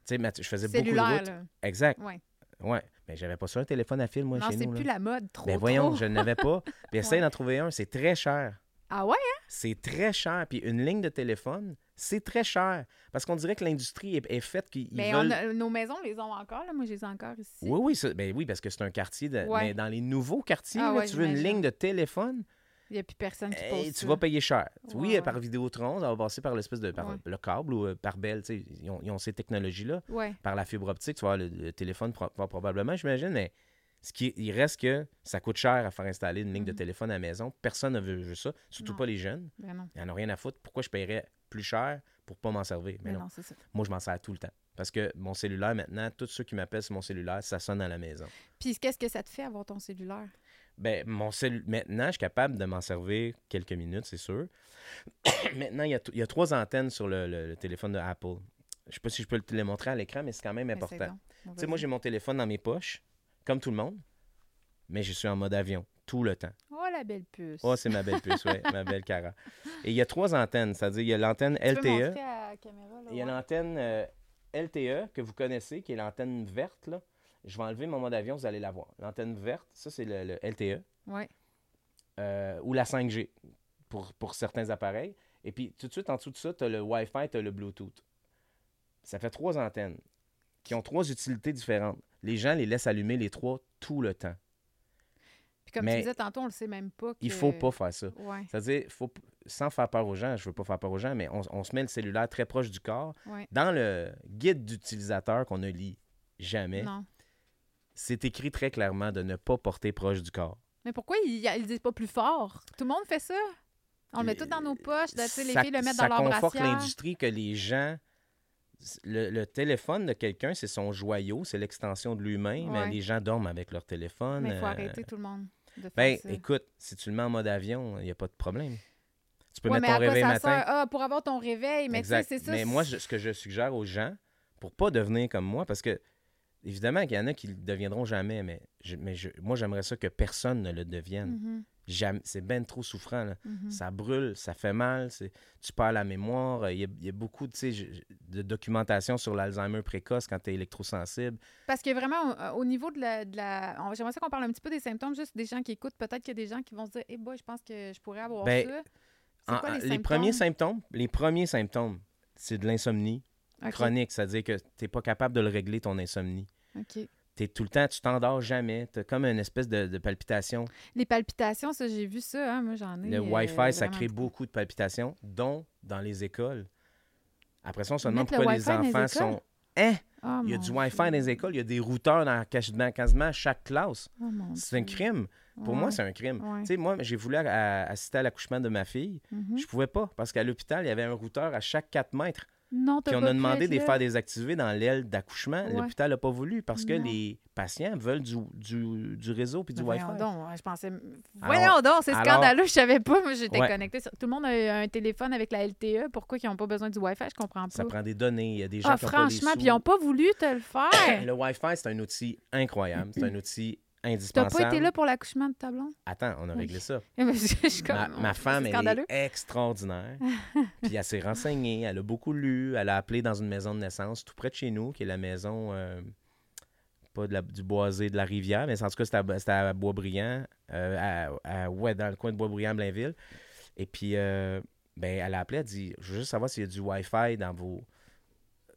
Tu sais, je faisais beaucoup de routes. là. Exact, Ouais. ouais. Mais j'avais pas ça, un téléphone à fil, moi, non, chez c'est nous. plus là. la mode. Trop, Ben voyons, trop. je n'avais pas. Puis essaye d'en trouver un, c'est très cher. Ah ouais? C'est très cher. Puis une ligne de téléphone, c'est très cher. Parce qu'on dirait que l'industrie est, est faite qu'ils Mais veulent... on a- nos maisons les ont encore. Là. Moi, je les ai encore ici. Oui, oui, ça- ben oui, parce que c'est un quartier. de- Ouais. Mais dans les nouveaux quartiers, Ah là, ouais, tu veux une ligne de téléphone, Il n'y a plus personne qui Hey, pose tu ça. vas payer cher. Oui, par Vidéotron, ça va passer par l'espèce de par Ouais. le câble ou euh, par Bell. Ils ont, ils ont ces technologies-là. Par la fibre optique, tu vas avoir le, le téléphone pro- va probablement, j'imagine, mais ce qui, il reste que ça coûte cher à faire installer une ligne de Mhm. téléphone à la maison. Personne ne veut, ça, surtout Non. pas les jeunes. Ben. Ils n'en ont rien à foutre. Pourquoi je paierais plus cher pour pas m'en servir? Mais Mais non. non, ça. Moi, je m'en sers tout le temps. Parce que mon cellulaire, maintenant, tous ceux qui m'appellent sur mon cellulaire, ça sonne à la maison. Puis qu'est-ce que ça te fait avoir ton cellulaire? Ben, mon cell... maintenant, je suis capable de m'en servir quelques minutes, c'est sûr. maintenant, il y, a t- il y a trois antennes sur le, le- le téléphone de Apple. Je sais pas si je peux te les montrer à l'écran, mais c'est quand même Ben, important. Tu sais, moi, j'ai mon téléphone dans mes poches, comme tout le monde, mais je suis en mode avion tout le temps. Oh, la belle puce. Oh, c'est ma belle puce, ouais, ma belle Cara. Et il y a trois antennes, c'est-à-dire il y a l'antenne peux LTE, montrer à la caméra, là, il y a ouais. l'antenne euh, LTE que vous connaissez, qui est l'antenne verte, là. Je vais enlever mon mode avion, vous allez la voir. L'antenne verte, ça, c'est le- le LTE. Ouais. euh, ou la 5G pour, pour certains appareils. Et puis, tout de suite, en dessous de ça, tu as le Wi-Fi, tu as le Bluetooth. Ça fait trois antennes qui ont trois utilités différentes. Les gens les laissent allumer les trois tout le temps. Puis comme Mais tu disais tantôt, on le sait même pas. Il que- faut pas faire ça. Ouais, C'est-à-dire, faut, sans faire peur aux gens, je veux pas faire peur aux gens, mais on, on se met le cellulaire très proche du corps. ouais. Dans le guide d'utilisateur qu'on ne lit jamais, c'est écrit très clairement de ne pas porter proche du corps. Mais pourquoi ils ne disent pas plus fort? Tout le monde fait ça. On le met tout dans nos poches. les ça, filles le mettent ça dans leur conforte brassière. l'industrie que les gens. Le, le téléphone de quelqu'un, c'est son joyau, c'est l'extension de lui-même. Ouais. Les gens dorment avec leur téléphone. Mais il faut euh, arrêter tout le monde de faire Ben, écoute, si tu le mets en mode avion, il n'y a pas de problème. Tu peux Ouais, mettre mais ton réveil matin. Ah, pour avoir ton réveil. Mais c'est ça. Mais moi, je- ce que je suggère aux gens, pour pas devenir comme moi, parce que évidemment qu'il y en a qui ne le deviendront jamais, mais, je- mais je- moi, j'aimerais ça que personne ne le devienne. Mhm, Jamais- C'est ben trop souffrant. là. mhm. Ça brûle, ça fait mal, tu perds la mémoire. euh, Il y a, il y a beaucoup de documentation sur l'Alzheimer précoce quand tu es électrosensible. Parce que vraiment, au, au niveau de la. J'aimerais ça qu'on parle un petit peu des symptômes, juste des gens qui écoutent. Peut-être qu'il y a des gens qui vont se dire Eh boy, je pense que je pourrais avoir Ben, ça. En- quoi les, premiers symptômes, les premiers symptômes, c'est de l'insomnie chronique, c'est-à-dire que tu n'es pas capable de le régler, ton insomnie. ok. Tu tout le temps, tu t'endors jamais, tu as comme une espèce de, de palpitation. Les palpitations, ça, j'ai vu ça. hein, Moi, j'en ai. Le euh, Wi-Fi, ça crée beaucoup. de palpitations, dont dans les écoles. Après ça, on se demande le pourquoi les enfants sont... Hein? Oh, Il y a du Wi-Fi dans les écoles, il y a des routeurs dans, dans quasiment chaque classe. Oh, C'est un crime. Pour moi, c'est un crime. ouais. Tu sais, moi, j'ai voulu à- assister à l'accouchement de ma fille. mhm. Je pouvais pas parce qu'à l'hôpital, il y avait un routeur à chaque 4 mètres. Non, Puis on pas a demandé de les faire désactiver dans l'aile d'accouchement. Ouais. L'hôpital n'a pas voulu parce que Non. les patients veulent du, du, du réseau puis du Mais Wi-Fi. Voyons donc, je pensais. Alors- Voyons donc, c'est alors- scandaleux, je savais pas. Moi, j'étais Ouais. connectée. sur- Tout le monde a un téléphone avec la LTE. Pourquoi ils n'ont pas besoin du Wi-Fi? Je comprends pas. Ça prend des données. Il y a des gens ah, qui ont pas les franchement, sous. puis ils n'ont pas voulu te le faire. Le Wi-Fi, c'est un outil incroyable. C'est un outil T'as indispensable. pas été là pour l'accouchement de ta blonde? Attends, on a Oui. réglé ça. Ma, ma femme, elle est extraordinaire. Puis elle s'est renseignée, elle a beaucoup lu, elle a appelé dans une maison de naissance tout près de chez nous, qui est la maison, euh, pas de la- du boisé de la rivière, mais en tout cas, c'était à, Boisbriand, euh, à- à- ouais, dans le coin de Boisbriand-Blainville. Et puis, euh, ben, elle a appelé, elle a dit Je veux juste savoir s'il y a du Wi-Fi dans vos.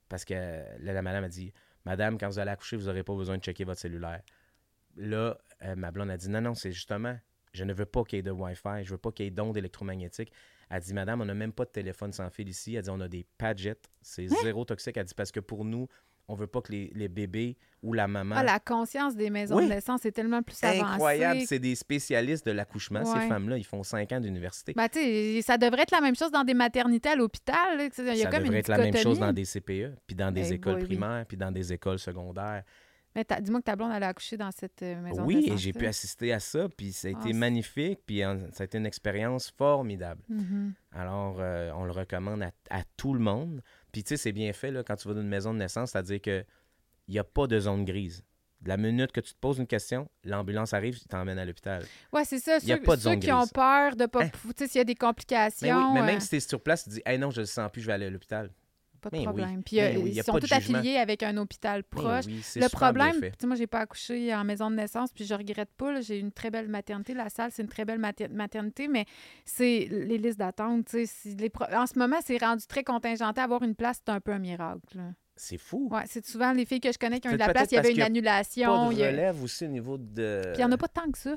Parce que là, la madame a dit Madame, quand vous allez accoucher, vous n'aurez pas besoin de checker votre cellulaire. Là, euh, ma blonde a dit Non, non, c'est justement, je ne veux pas qu'il y ait de Wi-Fi, je veux pas qu'il y ait d'ondes électromagnétiques. Elle dit Madame, on n'a même pas de téléphone sans fil ici. Elle dit On a des Padgets, c'est Hein? zéro toxique. Elle dit Parce que pour nous, on veut pas que les, les bébés ou la maman. Ah, la conscience des maisons Oui. de naissance est tellement plus avancée. Incroyable, c'est des spécialistes de l'accouchement, Ouais. ces femmes-là. Ils font cinq ans d'université. Ben, ça devrait être la même chose dans des maternités à l'hôpital. Il y a Ça comme devrait une être la même chose dans des CPE, puis dans des Eh écoles boy, oui. primaires, puis dans des écoles secondaires. Mais dis-moi que ta blonde, elle a accouché dans cette euh, maison de Oui, et j'ai pu assister à ça, puis ça a Ah, été c'est- magnifique, puis euh, ça a été une expérience formidable. Mhm. Alors, euh, on le recommande à, à tout le monde. Puis, tu sais, c'est bien fait là, quand tu vas dans une maison de naissance, c'est-à-dire que il n'y a pas de zone grise. De la minute que tu te poses une question, l'ambulance arrive, tu t'emmène à l'hôpital. Ouais, c'est ça. Il y a Ceux, pas de ceux zone qui ont grise. peur de pas. Hein? Tu sais, s'il y a des complications. Mais oui, mais euh, même si tu es sur place, tu dis, hey, non, je le sens plus, je vais aller à l'hôpital. Pas de Mais oui. problème. Puis Mais euh, oui, ils sont tous affiliés avec un hôpital Mais proche. oui, Le problème, fait. tu sais, moi, j'ai pas accouché en maison de naissance, puis je regrette pas. J'ai une très belle maternité. La salle, c'est une très belle mater- maternité, mais c'est les listes d'attente. tu sais, si les pro- En ce moment, c'est rendu très contingenté. Avoir une place, c'est un peu un miracle. là. C'est fou. Ouais, c'est souvent les filles que je connais qui ont eu de la place. Il y avait une y a annulation. Pas il de y a- relève aussi au niveau de. Puis il n'y en a pas tant que ça.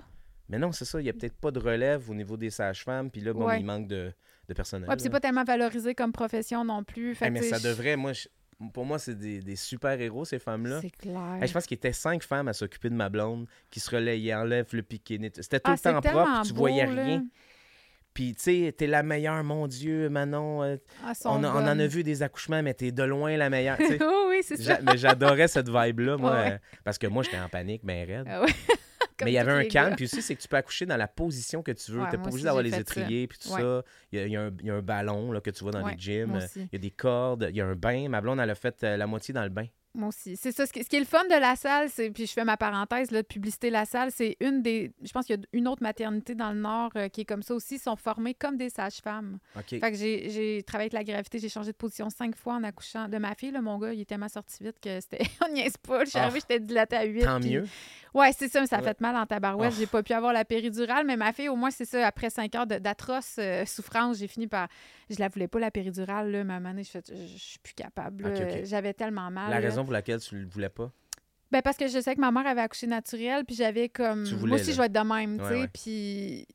Mais non, c'est ça. Il n'y a peut-être pas de relève au niveau des sages-femmes. Puis là, bon, Ouais. il manque de, de personnel. Ouais, c'est pas tellement valorisé comme profession non plus. Fait Hey, que, mais ça je- devrait. Moi, je- pour moi, c'est des, des super-héros, ces femmes-là. C'est clair. Hey, je pense qu'il était cinq femmes à s'occuper de ma blonde qui se relayaient, enlève le piqué. net- C'était tout Ah, le temps propre, tu beau, voyais là. rien. Puis, tu sais, t'es la meilleure, mon Dieu, Manon. euh, Ah, on, a- on en a vu des accouchements, mais t'es de loin la meilleure. oh, oui, c'est ça. Mais j'adorais cette vibe-là, moi, Ouais. euh, parce que moi, j'étais en panique, ben raide. Ah ouais. Mais il y avait un calme, puis aussi, c'est que tu peux accoucher dans la position que tu veux. Ouais, T'es moi pas obligé d'avoir les étriers, puis tout Ouais. ça. Il y, a, il y a un, il y a un ballon là, que tu vois dans Ouais, les gyms. Il y a des cordes, il y a un bain. Ma blonde, elle a fait euh, la moitié dans le bain. Moi aussi. C'est ça. Ce qui, ce qui est le fun de la salle, c'est, puis je fais ma parenthèse là, de publicité la salle, c'est une des. Je pense qu'il y a une autre maternité dans le Nord euh, qui est comme ça aussi, sont formées comme des sages-femmes. OK. Fait que j'ai, j'ai travaillé avec la gravité, j'ai changé de position cinq fois en accouchant de ma fille. Là, mon gars, il est tellement sorti vite que c'était. On niaise pas. Je suis Ah. arrivée, j'étais dilatée à 8. Tant mieux. Ouais, c'est ça, mais ça a Ouais. fait mal en tabarouette. Oh. J'ai pas pu avoir la péridurale, mais ma fille, au moins, c'est ça, après cinq heures d'atroces euh, souffrances, j'ai fini par. Je la voulais pas, la péridurale, là, ma je je je suis plus capable. J'avais tellement mal. La. Pour laquelle tu le voulais pas? Ben parce que je sais que ma mère avait accouché naturel, puis j'avais comme. Moi aussi, là. je vais être de même, tu sais. ouais. Puis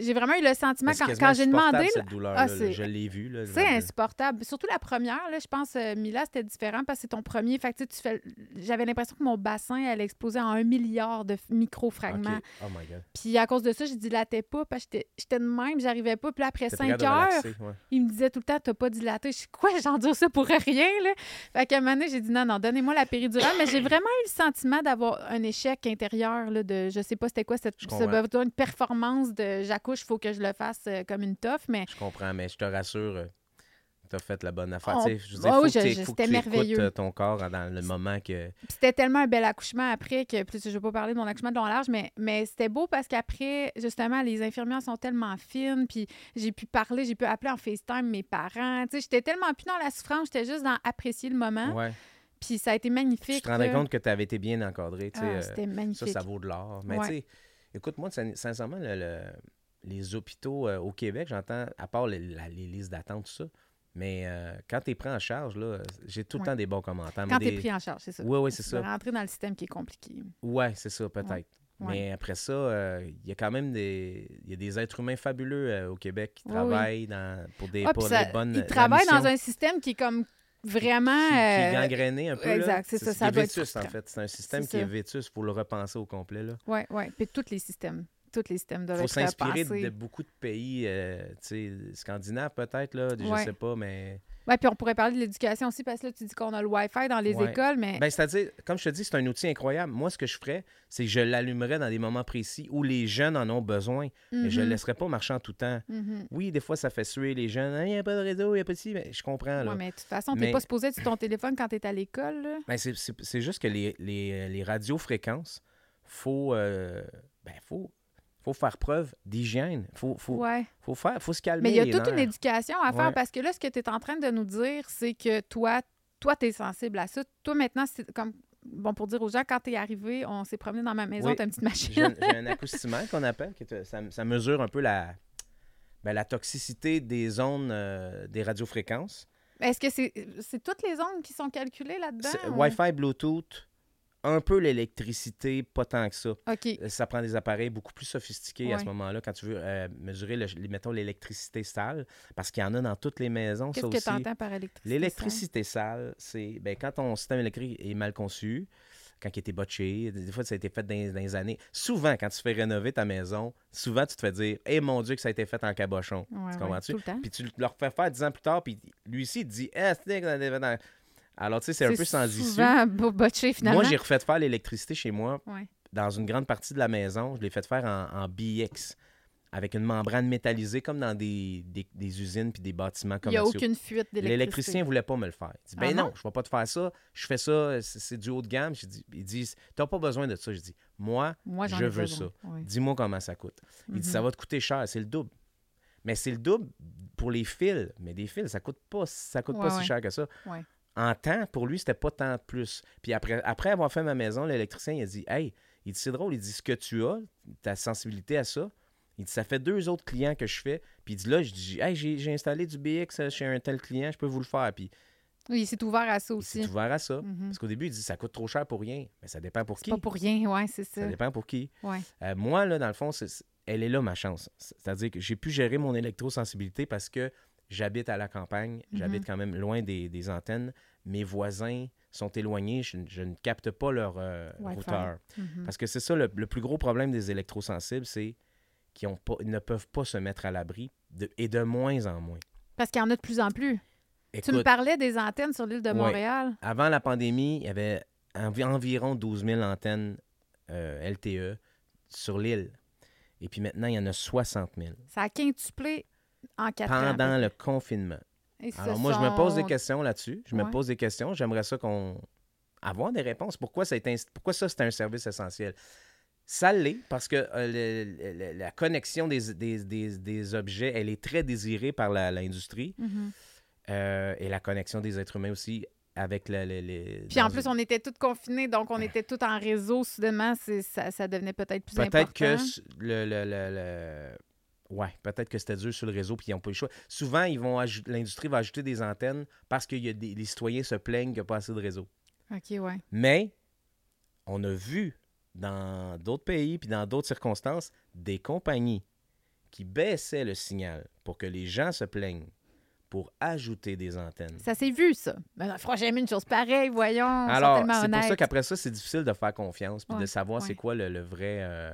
j'ai vraiment eu le sentiment, quand, quand j'ai demandé, cette ah, là. Je l'ai vu. c'est insupportable. Surtout la première, là, je pense, euh, Mila, c'était différent parce que c'est ton premier. Fait que tu fais. J'avais l'impression que mon bassin allait exploser en un milliard de micro-fragments. Oh my God. Puis à cause de ça, je dilatais pas parce que j'étais- de même, j'arrivais pas. Puis là, après cinq heures, relaxer, ouais. il me disait tout le temps, t'as pas dilaté. Je suis quoi, j'endure ça pour rien, là? Fait qu'à un moment donné, j'ai dit non, non, donnez-moi la péridurale. Mais j'ai vraiment eu le sentiment d'avoir un échec intérieur, là, de je sais pas c'était quoi, cette, Je ce performance de j'accouche, faut que je le fasse euh, comme une toffe. Mais Je comprends, mais je te rassure, euh, t'as fait la bonne affaire. On- je veux Ah dire, faut oui, que je- tu- je- faut que tu merveilleux. euh, ton corps dans le moment que... C'était tellement un bel accouchement après que, plus je vais pas parler de mon accouchement de long large, mais, mais c'était beau parce qu'après, justement, les infirmières sont tellement fines, puis j'ai pu parler, j'ai pu appeler en FaceTime mes parents. Tu sais, j'étais tellement plus dans la souffrance, j'étais juste dans apprécier le moment. Ouais. Puis ça a été magnifique. Tu te rendais compte que tu avais été bien encadré. tu sais, Ah, euh, c'était ça, magnifique. ça vaut de l'or. Mais Ouais. tu sais, écoute, moi, sin- sincèrement, le- le- les hôpitaux euh, au Québec, j'entends, à part les, la- les listes d'attente, tout ça, mais euh, quand tu es pris en charge, là, j'ai tout le Ouais. temps des bons commentaires. Quand des- t'es pris en charge, c'est ça. Oui, oui, c'est Tu ça. rentrer dans le système qui est compliqué. Ouais, c'est ça, peut-être. Ouais. Mais après ça, euh, il y a quand même des, il y a des êtres humains fabuleux euh, au Québec qui Oui, travaillent dans, pour des Ah, pour ça- les bonnes ils travaillent dans un système qui est comme vraiment. qui, qui est euh, gangréné un peu. exact, c'est ça, ça est vétus, en fait. C'est un système qui est ça. vétus. Il faut le repenser au complet. Là. Oui, oui. Puis tous les systèmes. Tous les systèmes doivent faut être s'inspirer de, repensés. de beaucoup de pays euh, tu sais, scandinaves, peut-être. là. Je Ouais. sais pas, mais. Oui, puis on pourrait parler de l'éducation aussi, parce que là, tu dis qu'on a le Wi-Fi dans les Ouais. écoles, mais. Ben, C'est-à-dire, comme je te dis, c'est un outil incroyable. Moi, ce que je ferais, c'est que je l'allumerais dans des moments précis où les jeunes en ont besoin. Mais je ne le Mhm, laisserais pas marcher en tout temps. mhm. Oui, des fois, ça fait suer les jeunes. Ah, Il n'y a pas de réseau, il n'y a pas de. Mais je comprends. Ouais, mais de toute façon, tu Mais- n'es pas supposé être sur ton téléphone quand tu es à l'école. Ben, c'est juste que les, les, les radiofréquences, faut, euh, ben, faut, faut faire preuve d'hygiène. faut, faut, Ouais. faut, faire, faut se calmer. Mais il y a les toute une nerfs. éducation à faire Ouais. parce que là, ce que tu es en train de nous dire, c'est que toi, toi, tu es sensible à ça. Toi, maintenant, c'est comme. Bon, pour dire aux gens, quand tu es arrivé, on s'est promené dans ma maison, Oui. tu une petite machine. J'ai un, un acoustimètre qu'on appelle, qui est- ça, ça mesure un peu la, ben, la toxicité des ondes euh, des radiofréquences. Est-ce que c'est c'est toutes les ondes qui sont calculées là-dedans? Ou- Wi-Fi, Bluetooth, un peu l'électricité, pas tant que ça. OK. Euh, Ça prend des appareils beaucoup plus sophistiqués à ce Ouais. moment-là quand tu veux euh, mesurer, le, mettons, l'électricité sale, parce qu'il y en a dans toutes les maisons, Qu'est-ce que tu entends par électricité? L'électricité sale, c'est ben, quand ton système électrique est mal conçu, quand il été botché, des fois ça a été fait dans, dans les années. Souvent, quand tu fais rénover ta maison, souvent tu te fais dire Eh mon Dieu, que ça a été fait en cabochon. Ouais, ouais, comprends-tu? tout le temps. Puis tu le refais faire dix ans plus tard, puis lui aussi, il te dit Eh, c'était Alors, tu sais, c'est un peu sans issue. souvent bo- botché, finalement. Moi, j'ai refait faire l'électricité chez moi Ouais. dans une grande partie de la maison. Je l'ai fait faire en, en BX, avec une membrane métallisée, comme dans des, des, des usines puis des bâtiments Il n'y a commerciaux. aucune fuite d'électricité. L'électricien ne voulait pas me le faire. Il dit, ben Ah non, non? je ne vais pas te faire ça. Je fais ça, c'est du haut de gamme. J'ai dit, ils disent, tu n'as pas besoin de ça. Je dis, moi, je veux besoin. ça. Ouais. dis-moi comment ça coûte. Il dit, Mhm. ça va te coûter cher, c'est le double. Mais c'est le double pour les fils. Mais des fils, ça coûte pas, ça coûte Ouais, pas si cher que ça. En temps, pour lui, c'était pas tant de plus. Puis après, après avoir fait ma maison, l'électricien, il a dit, hey, il dit, c'est drôle, il dit, ce que tu as, ta sensibilité à ça, il dit, ça fait deux autres clients que je fais. Puis il dit, là, je dis, hey, j'ai j'ai installé du BX chez un tel client, je peux vous le faire. Puis Oui, c'est ouvert à ça il aussi. s'est ouvert à ça. Mhm. Parce qu'au début, il dit ça coûte trop cher pour rien. Mais ça dépend pour C'est qui. pas pour rien, ouais, c'est ça. Ça dépend pour qui. Ouais. Euh, moi, là, dans le fond, c'est- elle est là ma chance. C'est-à-dire que j'ai pu gérer mon électrosensibilité parce que j'habite à la campagne, j'habite Mhm. quand même loin des, des antennes. Mes voisins sont éloignés, je, je ne capte pas leur euh, routeur. Mhm. Parce que c'est ça, le, le plus gros problème des électrosensibles, c'est qu'ils ne peuvent pas se mettre à l'abri et de moins en moins. Parce qu'il y en a de plus en plus. tu me parlais des antennes sur l'île de Ouais. Montréal. Avant la pandémie, il y avait envi- environ 12 000 antennes euh, LTE sur l'île. Et puis maintenant, il y en a 60 000 Ça a quintuplé en quatre ans. pendant le confinement. Et Alors moi, je me pose des questions là-dessus. Je me pose des questions. J'aimerais ça qu'on... avoir des réponses. Pourquoi ça, Pourquoi c'est un service essentiel? Ça l'est parce que euh, le- le- la connexion des, des- des- des objets, elle est très désirée par l'industrie. Mhm. Euh, et la connexion des êtres humains aussi avec le- le- les... Puis en plus, une- on était tous confinés, donc on était tous en réseau. Soudainement, ça, ça devenait peut-être plus important. Peut-être que le- Ouais, peut-être que c'était dur sur le réseau puis ils n'ont pas eu le choix. Souvent, ils vont ajou- l'industrie va ajouter des antennes parce que y a des... les citoyens se plaignent qu'il n'y a pas assez de réseau. OK, ouais. Mais on a vu dans d'autres pays puis dans d'autres circonstances des compagnies qui baissaient le signal pour que les gens se plaignent pour ajouter des antennes. Ça s'est vu, ça. Mais faudra jamais une chose pareille, voyons. Alors, c'est pour ça qu'après ça, c'est difficile de faire confiance puis Ouais, de savoir ouais. c'est quoi le, le vrai. euh,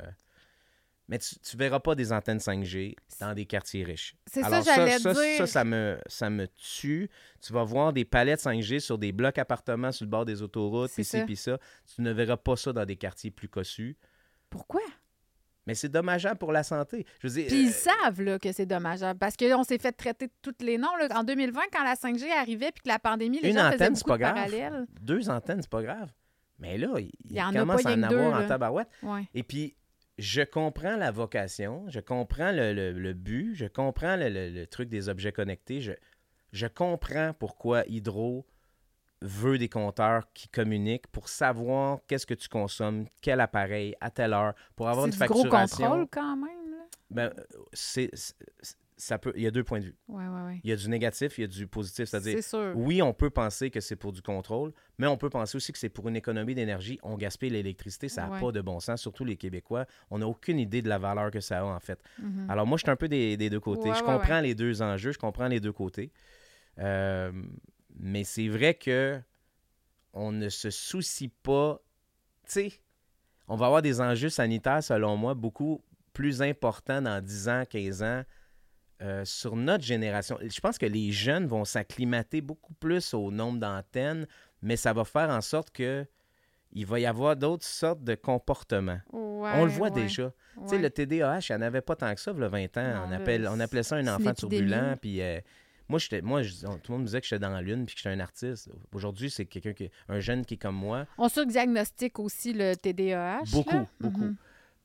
Mais tu, tu verras pas des antennes 5G dans des quartiers riches. C'est ça, j'allais ça, dire. Ça, ça me, ça me tue. Tu vas voir des palettes 5G sur des blocs appartements sur le bord des autoroutes, puis ci, ça. puis ça. Tu ne verras pas ça dans des quartiers plus cossus. Pourquoi? Mais c'est dommageable pour la santé. Je veux dire, Puis ils euh, savent là, que c'est dommageable parce qu'on s'est fait traiter de tous les noms. là. En 2020, quand la 5G arrivait puis que la pandémie, les Une gens antenne, c'est pas de grave. parallèles. deux antennes, c'est pas grave. Mais là, il, Il y en a commence pas à en avoir deux, en tabarouette. Ouais. Et puis, je comprends la vocation, je comprends le, le- le but, je comprends le, le- le truc des objets connectés, je, je comprends pourquoi Hydro veut des compteurs qui communiquent pour savoir qu'est-ce que tu consommes, quel appareil, à telle heure, pour avoir C'est une du gros facturation. contrôle quand même. Là. Ben, euh, c'est, c'est- ça peut, il y a deux points de vue. Ouais, ouais, ouais. Il y a du négatif, il y a du positif. C'est-à-dire, oui, on peut penser que c'est pour du contrôle, mais on peut penser aussi que c'est pour une économie d'énergie. On gaspille l'électricité, ça n'a pas de bon sens, surtout les Québécois. On n'a aucune idée de la valeur que ça a, en fait. Mhm. Alors, moi, je suis un peu des, des deux côtés. Je comprends les deux enjeux, je comprends les deux côtés. Euh, mais c'est vrai que on ne se soucie pas. Tu sais, on va avoir des enjeux sanitaires, selon moi, beaucoup plus importants dans 10 ans, 15 ans. Euh, sur notre génération, je pense que les jeunes vont s'acclimater beaucoup plus au nombre d'antennes, mais ça va faire en sorte que il va y avoir d'autres sortes de comportements. Ouais, on le voit ouais, déjà. Tu sais, le TDAH, il n'y en avait pas tant que ça, il y a 20 ans. Non, on, appelle, on appelait ça un enfant turbulent. Puis euh, moi, j'étais, moi je- tout le monde me disait que j'étais dans la lune puis que j'étais un artiste. Aujourd'hui, c'est quelqu'un qui, un jeune qui est comme moi. On surdiagnostique aussi le TDAH. Beaucoup, là? beaucoup. Mhm.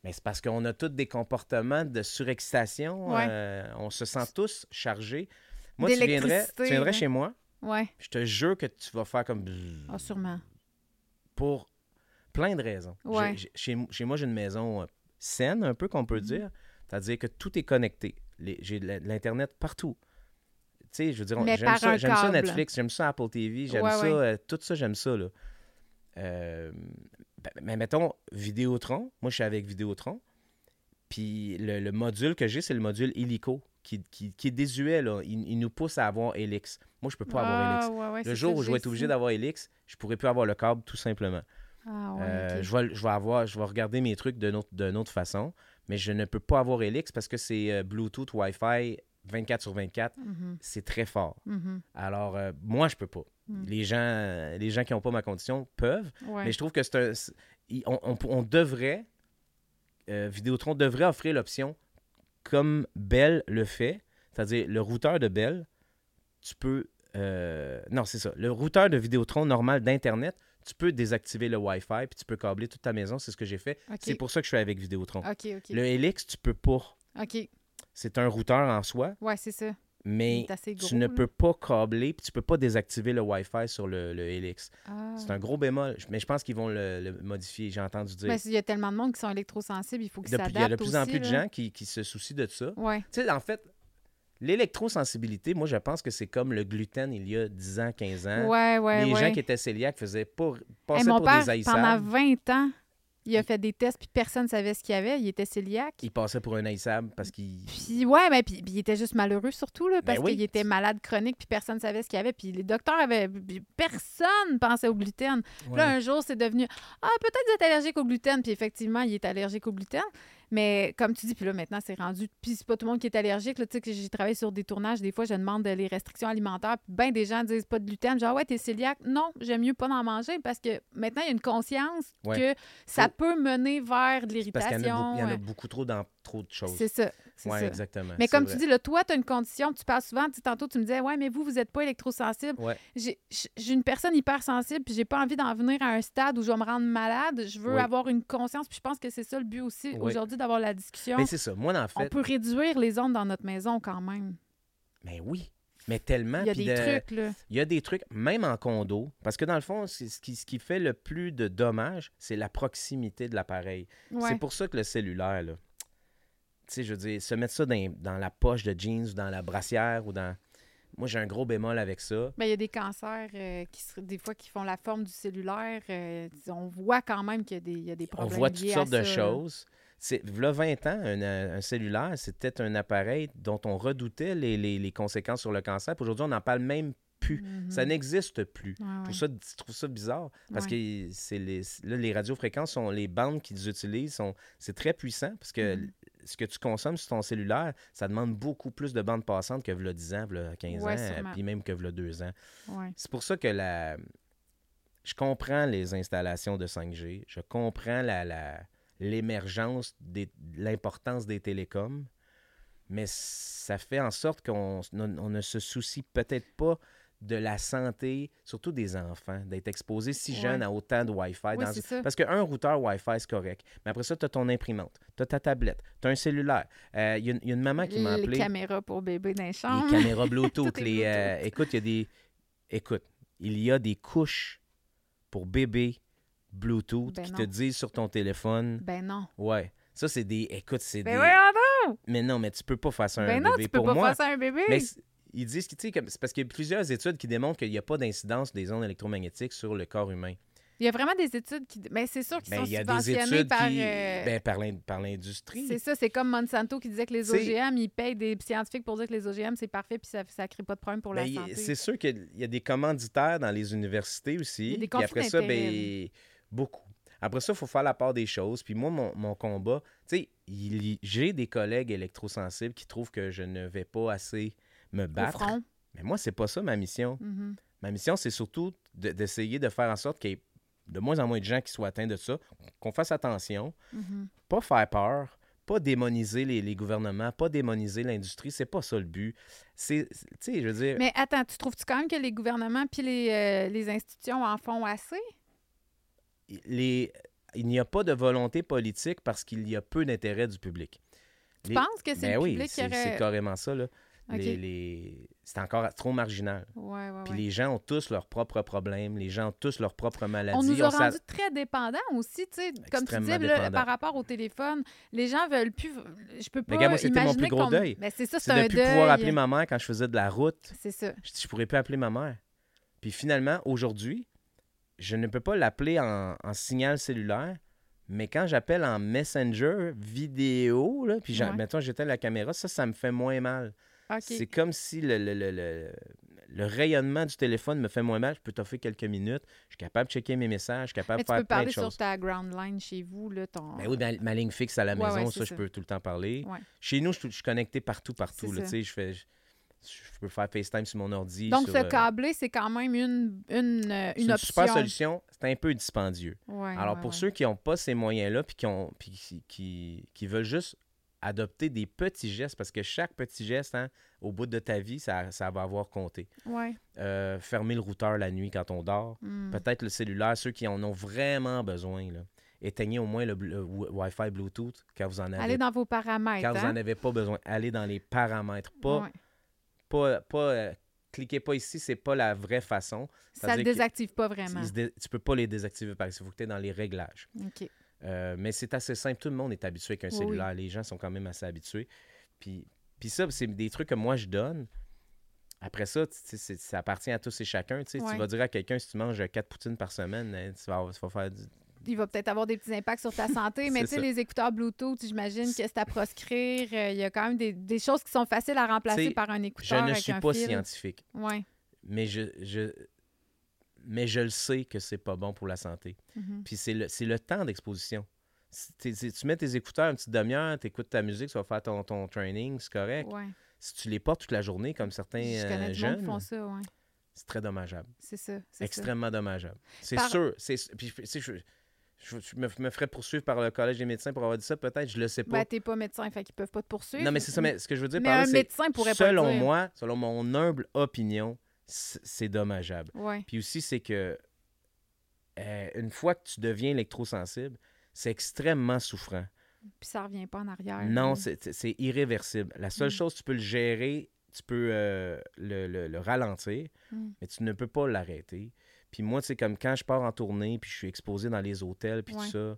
Mais c'est parce qu'on a tous des comportements de surexcitation. Ouais. euh, on se sent tous chargés. Moi, tu viendrais, tu viendrais chez moi, Ouais. je te jure que tu vas faire comme Ah, sûrement. pour plein de raisons. Chez, chez moi, j'ai une maison euh, saine, un peu qu'on peut Mhm. dire. C'est-à-dire que tout est connecté. J'ai l'Internet partout. Tu sais, je veux dire, j'aime ça, ça. Netflix, j'aime ça Apple TV, j'aime Ouais, ça, euh, tout ça, j'aime ça, là. Euh, mais mettons, Vidéotron, moi, je suis avec Vidéotron, puis le, le module que j'ai, c'est le module Illico, qui, qui, qui est désuet, là. Il, il nous pousse à avoir Helix. Moi, je peux pas avoir Ah, Helix. ouais, ouais, Le jour où je vais être obligé d'avoir Helix, je pourrais plus avoir le câble, tout simplement. Ah, ouais, Euh, je, vais, je, vais avoir, je vais regarder mes trucs d'une autre, autre façon, mais je ne peux pas avoir Helix parce que c'est euh, Bluetooth, Wi-Fi 24 sur 24. Mhm, C'est très fort. mhm, Alors, euh, moi, je peux pas. Mm. Les gens, les gens qui n'ont pas ma condition peuvent, ouais. mais je trouve que c'est un. on, on- on devrait, euh, Vidéotron devrait offrir l'option comme Bell le fait, c'est-à-dire le routeur de Bell, tu peux. euh, non, c'est ça. Le routeur de Vidéotron normal d'Internet, tu peux désactiver le Wi-Fi puis tu peux câbler toute ta maison. C'est ce que j'ai fait. C'est pour ça que je suis avec Vidéotron. Le Helix, tu peux pas. OK. C'est un routeur en soi, Ouais, c'est ça. Mais gros. tu ne là. peux pas câbler puis tu peux pas désactiver le Wi-Fi sur le, le Helix. Ah. C'est un gros bémol, mais je pense qu'ils vont le, le modifier. J'ai entendu dire. Mais il y a tellement de monde qui sont électrosensibles, il faut qu'ils s'adaptent il y a de plus en plus de gens qui, qui se soucient de ça. Ouais. Tu sais, en fait, l'électrosensibilité, moi, je pense que c'est comme le gluten il y a 10 ans, 15 ans. Ouais, ouais? Les gens qui étaient cœliaques faisaient pas, Hey, passaient mon pour père, des pendant haïssables. 20 ans, il a fait des tests, puis personne ne savait ce qu'il y avait. Il était cœliaque. Ils passaient pour un haïssable parce qu'ils. Puis, ouais, mais puis, puis il était juste malheureux surtout, là, parce Ben oui. qu'il était malade chronique, puis personne ne savait ce qu'il y avait. Puis les docteurs avaient. Personne pensait au gluten. Puis Là, un jour, c'est devenu Ah, peut-être que vous êtes allergique au gluten. Puis effectivement, il est allergique au gluten. Mais comme tu dis, puis là, maintenant, c'est rendu. Puis c'est pas tout le monde qui est allergique. Là, tu sais, que j'ai travaillé sur des tournages. Des fois, je demande les restrictions alimentaires. Puis ben des gens disent pas de gluten. Genre, ouais, t'es cœliaque. Non, j'aime mieux pas en manger parce que maintenant, il y a une conscience Ouais. que ça peut mener vers de Parce qu'il y en a, l'irritation. beaucoup, il y en a euh, beaucoup trop dans trop de choses. C'est ça. Oui, exactement. Mais comme vrai. tu dis, là, toi, tu as une condition, tu parles souvent, tu tantôt, tu me disais, ouais, mais vous, vous n'êtes pas électrosensible. Ouais. J'ai j'ai une personne hypersensible, puis j'ai pas envie d'en venir à un stade où je vais me rendre malade. Je veux Oui. avoir une conscience, puis je pense que c'est ça le but aussi Oui. aujourd'hui d'avoir la discussion. Mais c'est ça. Moi, en On fait. peut réduire les ondes dans notre maison quand même. Mais oui. Mais tellement. Il y a des de- trucs, là. Il y a des trucs, même en condo, parce que dans le fond, ce qui, ce qui fait le plus de dommages, c'est la proximité de l'appareil. Ouais. C'est pour ça que le cellulaire, là, tu sais, je veux dire, se mettre ça dans, dans la poche de jeans ou dans la brassière ou dans. Moi, j'ai un gros bémol avec ça. Ben, il y a des cancers euh, qui des fois qui font la forme du cellulaire. euh, on voit quand même qu'il y a des, il y a des On problèmes. voit toutes liés à sortes de ça, là. C'est, là, 20 ans, un, un cellulaire, c'était un appareil dont on redoutait les, les- les conséquences sur le cancer. Puis aujourd'hui, on n'en parle même plus. Mhm. Ça n'existe plus. Ouais, ça, je trouve ça bizarre parce Ouais. que c'est les, là, les radiofréquences sont les bandes qu'ils utilisent sont c'est très puissant parce que Mhm. ce que tu consommes sur ton cellulaire, ça demande beaucoup plus de bandes passantes que v'là 10 ans, v'là 15 Ouais, ans, sûrement. puis même que v'là 2 ans. C'est pour ça que la je comprends les installations de 5G, je comprends la, la- l'émergence de l'importance des télécoms, mais ça fait en sorte qu'on on- on ne se soucie peut-être pas de la santé, surtout des enfants, d'être exposés si Ouais. jeunes à autant de Wi-Fi. Oui, dans- ça. Parce qu'un routeur Wi-Fi, c'est correct. Mais après ça, tu as ton imprimante, tu as ta tablette, tu as un cellulaire. Euh, Il y, a une- il y a une maman qui m'a Les appelé. caméras pour bébé dans les Les chambres. caméras Bluetooth. Les, euh, Bluetooth. écoute, il y a des. Écoute, il y a des couches pour bébé Bluetooth Ben qui non. te disent sur ton téléphone. Ben non. Ouais. Ça, c'est des. Écoute, c'est Ben des. donc! Mais non, mais tu peux pas faire ça à un Ben non, bébé. tu peux pour pas moi, faire ça à un bébé. mais ils disent que, tu sais, c'est parce qu'il y a plusieurs études qui démontrent qu'il n'y a pas d'incidence des ondes électromagnétiques sur le corps humain. Il y a vraiment des études qui. Mais c'est sûr qu'ils Ben, sont il y a des subventionnés études par. qui. euh, ben, par l'in- par l'industrie. C'est ça, c'est comme Monsanto qui disait que les OGM, ils payent des scientifiques pour dire que les OGM, c'est parfait puis ça ne crée pas de problème pour la Ben, il- santé. C'est sûr qu'il y a des commanditaires dans les universités aussi. Il y a des puis après ça, ben, beaucoup. Après ça, il faut faire la part des choses. Puis moi, mon, mon combat, tu sais, j'ai des collègues électrosensibles qui trouvent que je ne vais pas assez me battre. Mais moi, c'est pas ça ma mission. Mhm. Ma mission, c'est surtout de- d'essayer de faire en sorte qu'il y ait de moins en moins de gens qui soient atteints de ça, qu'on fasse attention, Mhm. pas faire peur, pas démoniser les, les gouvernements, pas démoniser l'industrie. C'est pas ça le but. C'est- tu sais, je veux dire, Mais attends, tu trouves-tu quand même que les gouvernements puis les, euh, les institutions en font assez? Les, il n'y a pas de volonté politique parce qu'il y a peu d'intérêt du public. Tu Les- penses que c'est Ben le oui, public qui aurait... c'est carrément ça. Là. OK. Les- les- C'est encore trop marginal. Ouais, ouais, Puis ouais. les gens ont tous leurs propres problèmes, les gens ont tous leurs propres maladies. On nous a s'a- rendu très dépendants aussi, tu sais, comme tu dis, là, par rapport au téléphone. Les gens veulent plus... Je peux pas Mais moi, c'était mon plus gros deuil. Ben, c'est ça, c'est de plus deuil. pouvoir appeler ma mère quand je faisais de la route. C'est ça. Je je pourrais plus appeler ma mère. Puis finalement, aujourd'hui, je ne peux pas l'appeler en, en signal cellulaire, mais quand j'appelle en Messenger vidéo, là, puis Ouais. mettons, j'éteins la caméra, ça, ça me fait moins mal. C'est comme si le, le- le- le- le rayonnement du téléphone me fait moins mal. Je peux t'offrir quelques minutes. Je suis capable de checker mes messages. Je suis capable Mais de tu faire peux plein de parler sur choses. ta ground line chez vous, là, ton... Ben oui, ma, ma ligne fixe à la Ouais, maison, ouais, ça, je peux tout le temps parler. Chez nous, je, suis- je suis connecté partout, partout. Là, tu je, fais, je, je peux faire FaceTime sur mon ordi. Donc, sur, ce euh, câblé, c'est quand même une, une, euh, une une option. super solution. C'est un peu dispendieux. Ouais, Alors, ouais, pour ouais. ceux qui n'ont pas ces moyens-là, puis qui, ont, puis qui, qui, qui veulent juste adopter des petits gestes, parce que chaque petit geste, hein, au bout de ta vie, ça, ça va avoir compté. Ouais. Euh, fermer le routeur la nuit quand on dort. Hmm. Peut-être le cellulaire, ceux qui en ont vraiment besoin. Là. Éteignez au moins le, wi- Wi-Fi Bluetooth quand vous en avez, Allez dans vos paramètres. quand vous hein? en avez pas besoin. Allez dans les paramètres. Pas, Ouais. Pas, pas euh, cliquez pas ici, c'est pas la vraie façon. Ça que- désactive pas vraiment. Dé- tu peux pas les désactiver par ici. Il faut que tu es dans les réglages. OK. Euh, mais c'est assez simple. Tout le monde est habitué avec un Oui, cellulaire. Les gens sont quand même assez habitués. Puis, puis ça, c'est des trucs que moi, je donne. Après ça, ça appartient à tous et chacun. Ouais. Tu vas dire à quelqu'un, si tu manges quatre poutines par semaine, hein, tu, vas, tu vas faire du... Il va peut-être avoir des petits impacts sur ta santé, mais tu sais, les écouteurs Bluetooth, j'imagine que c'est à proscrire. Euh, Il y a quand même des, des choses qui sont faciles à remplacer T'sais, par un Je écouteur ne avec suis un pas fil. scientifique, Ouais. mais je, je, mais je le sais que c'est pas bon pour la santé. Mhm. Puis c'est le, le temps d'exposition. Tu mets tes écouteurs une petite demi-heure, tu écoutes ta musique, tu vas faire ton, ton training, c'est correct. Ouais. Si tu les portes toute la journée, comme certains Je euh, connais qui jeunes, font ça, ouais. c'est très dommageable. C'est ça. c'est ça. Extrêmement dommageable. C'est Par- sûr. Puis, je, je, je me, me ferais poursuivre par le Collège des médecins pour avoir dit ça, peut-être, je le sais pas. Ben, t'es pas médecin, fait qu'ils peuvent pas te poursuivre. non, mais c'est ça, mais ce que je veux dire Mais par là, un médecin pourrait pas selon dire. moi, selon mon humble opinion, c'est dommageable. Ouais. Puis aussi, c'est que euh, une fois que tu deviens électrosensible, c'est extrêmement souffrant. Puis ça revient pas en arrière. Non, là. c'est irréversible. La seule Mm. chose, tu peux le gérer, tu peux euh, le, le- le ralentir, Mm. mais tu ne peux pas l'arrêter. Puis moi, c'est comme quand je pars en tournée, puis je suis exposé dans les hôtels, puis Ouais. tout ça,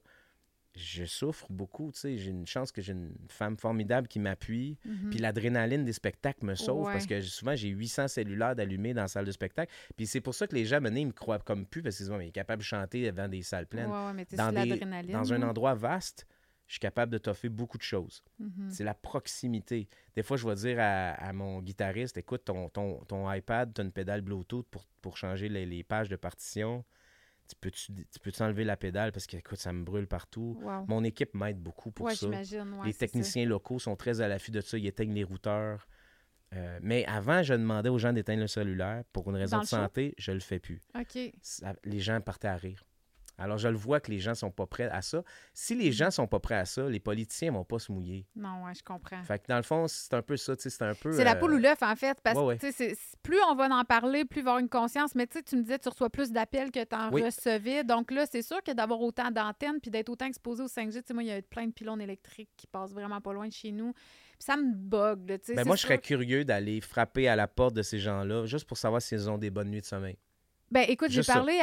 je souffre beaucoup. tu sais. J'ai une chance que j'ai une femme formidable qui m'appuie. Mhm. Puis l'adrénaline des spectacles me sauve Ouais. parce que souvent, j'ai 800 cellulaires d'allumés dans la salle de spectacle. Puis c'est pour ça que les gens, maintenant, ils me croient comme plus parce qu'ils disent, mais il est capable de chanter devant des salles pleines. Ouais, ouais, mais Dans des- l'adrénaline. Dans un endroit vaste, je suis capable de t'offrir beaucoup de choses. Mhm. C'est la proximité. Des fois, je vais dire à, à mon guitariste, écoute, ton, ton, ton iPad, tu as une pédale Bluetooth pour, pour changer les, les pages de partition. Tu peux enlever la pédale? Parce que, écoute, ça me brûle partout. Wow. Mon équipe m'aide beaucoup pour ouais, ça. ouais, les ça. techniciens locaux sont très à l'affût de ça. Ils éteignent les routeurs. Euh, mais avant, je demandais aux gens d'éteindre le cellulaire. Pour une raison Dans de le show? santé, je le fais plus. Ça- les gens partaient à rire. Alors, je le vois que les gens sont pas prêts à ça. Si les gens sont pas prêts à ça, les politiciens vont pas se mouiller. Non, ouais, je comprends. Fait que dans le fond, c'est un peu ça, tu sais, c'est un peu... C'est la euh, poule ou l'œuf, en fait. Parce ouais, ouais. que plus on va en parler, plus il va y avoir une conscience. Mais tu sais, tu me disais, tu reçois plus d'appels que tu en Oui. recevais. Donc là, c'est sûr que d'avoir autant d'antennes puis d'être autant exposé au 5G, tu sais, moi, il y a plein de pylônes électriques qui passent vraiment pas loin de chez nous. Puis ça me bug, tu sais. Ben moi, je serais curieux d'aller frapper à la porte de ces gens-là, juste pour savoir s'ils ont des bonnes nuits de sommeil. Ben écoute, j'ai ça, parlé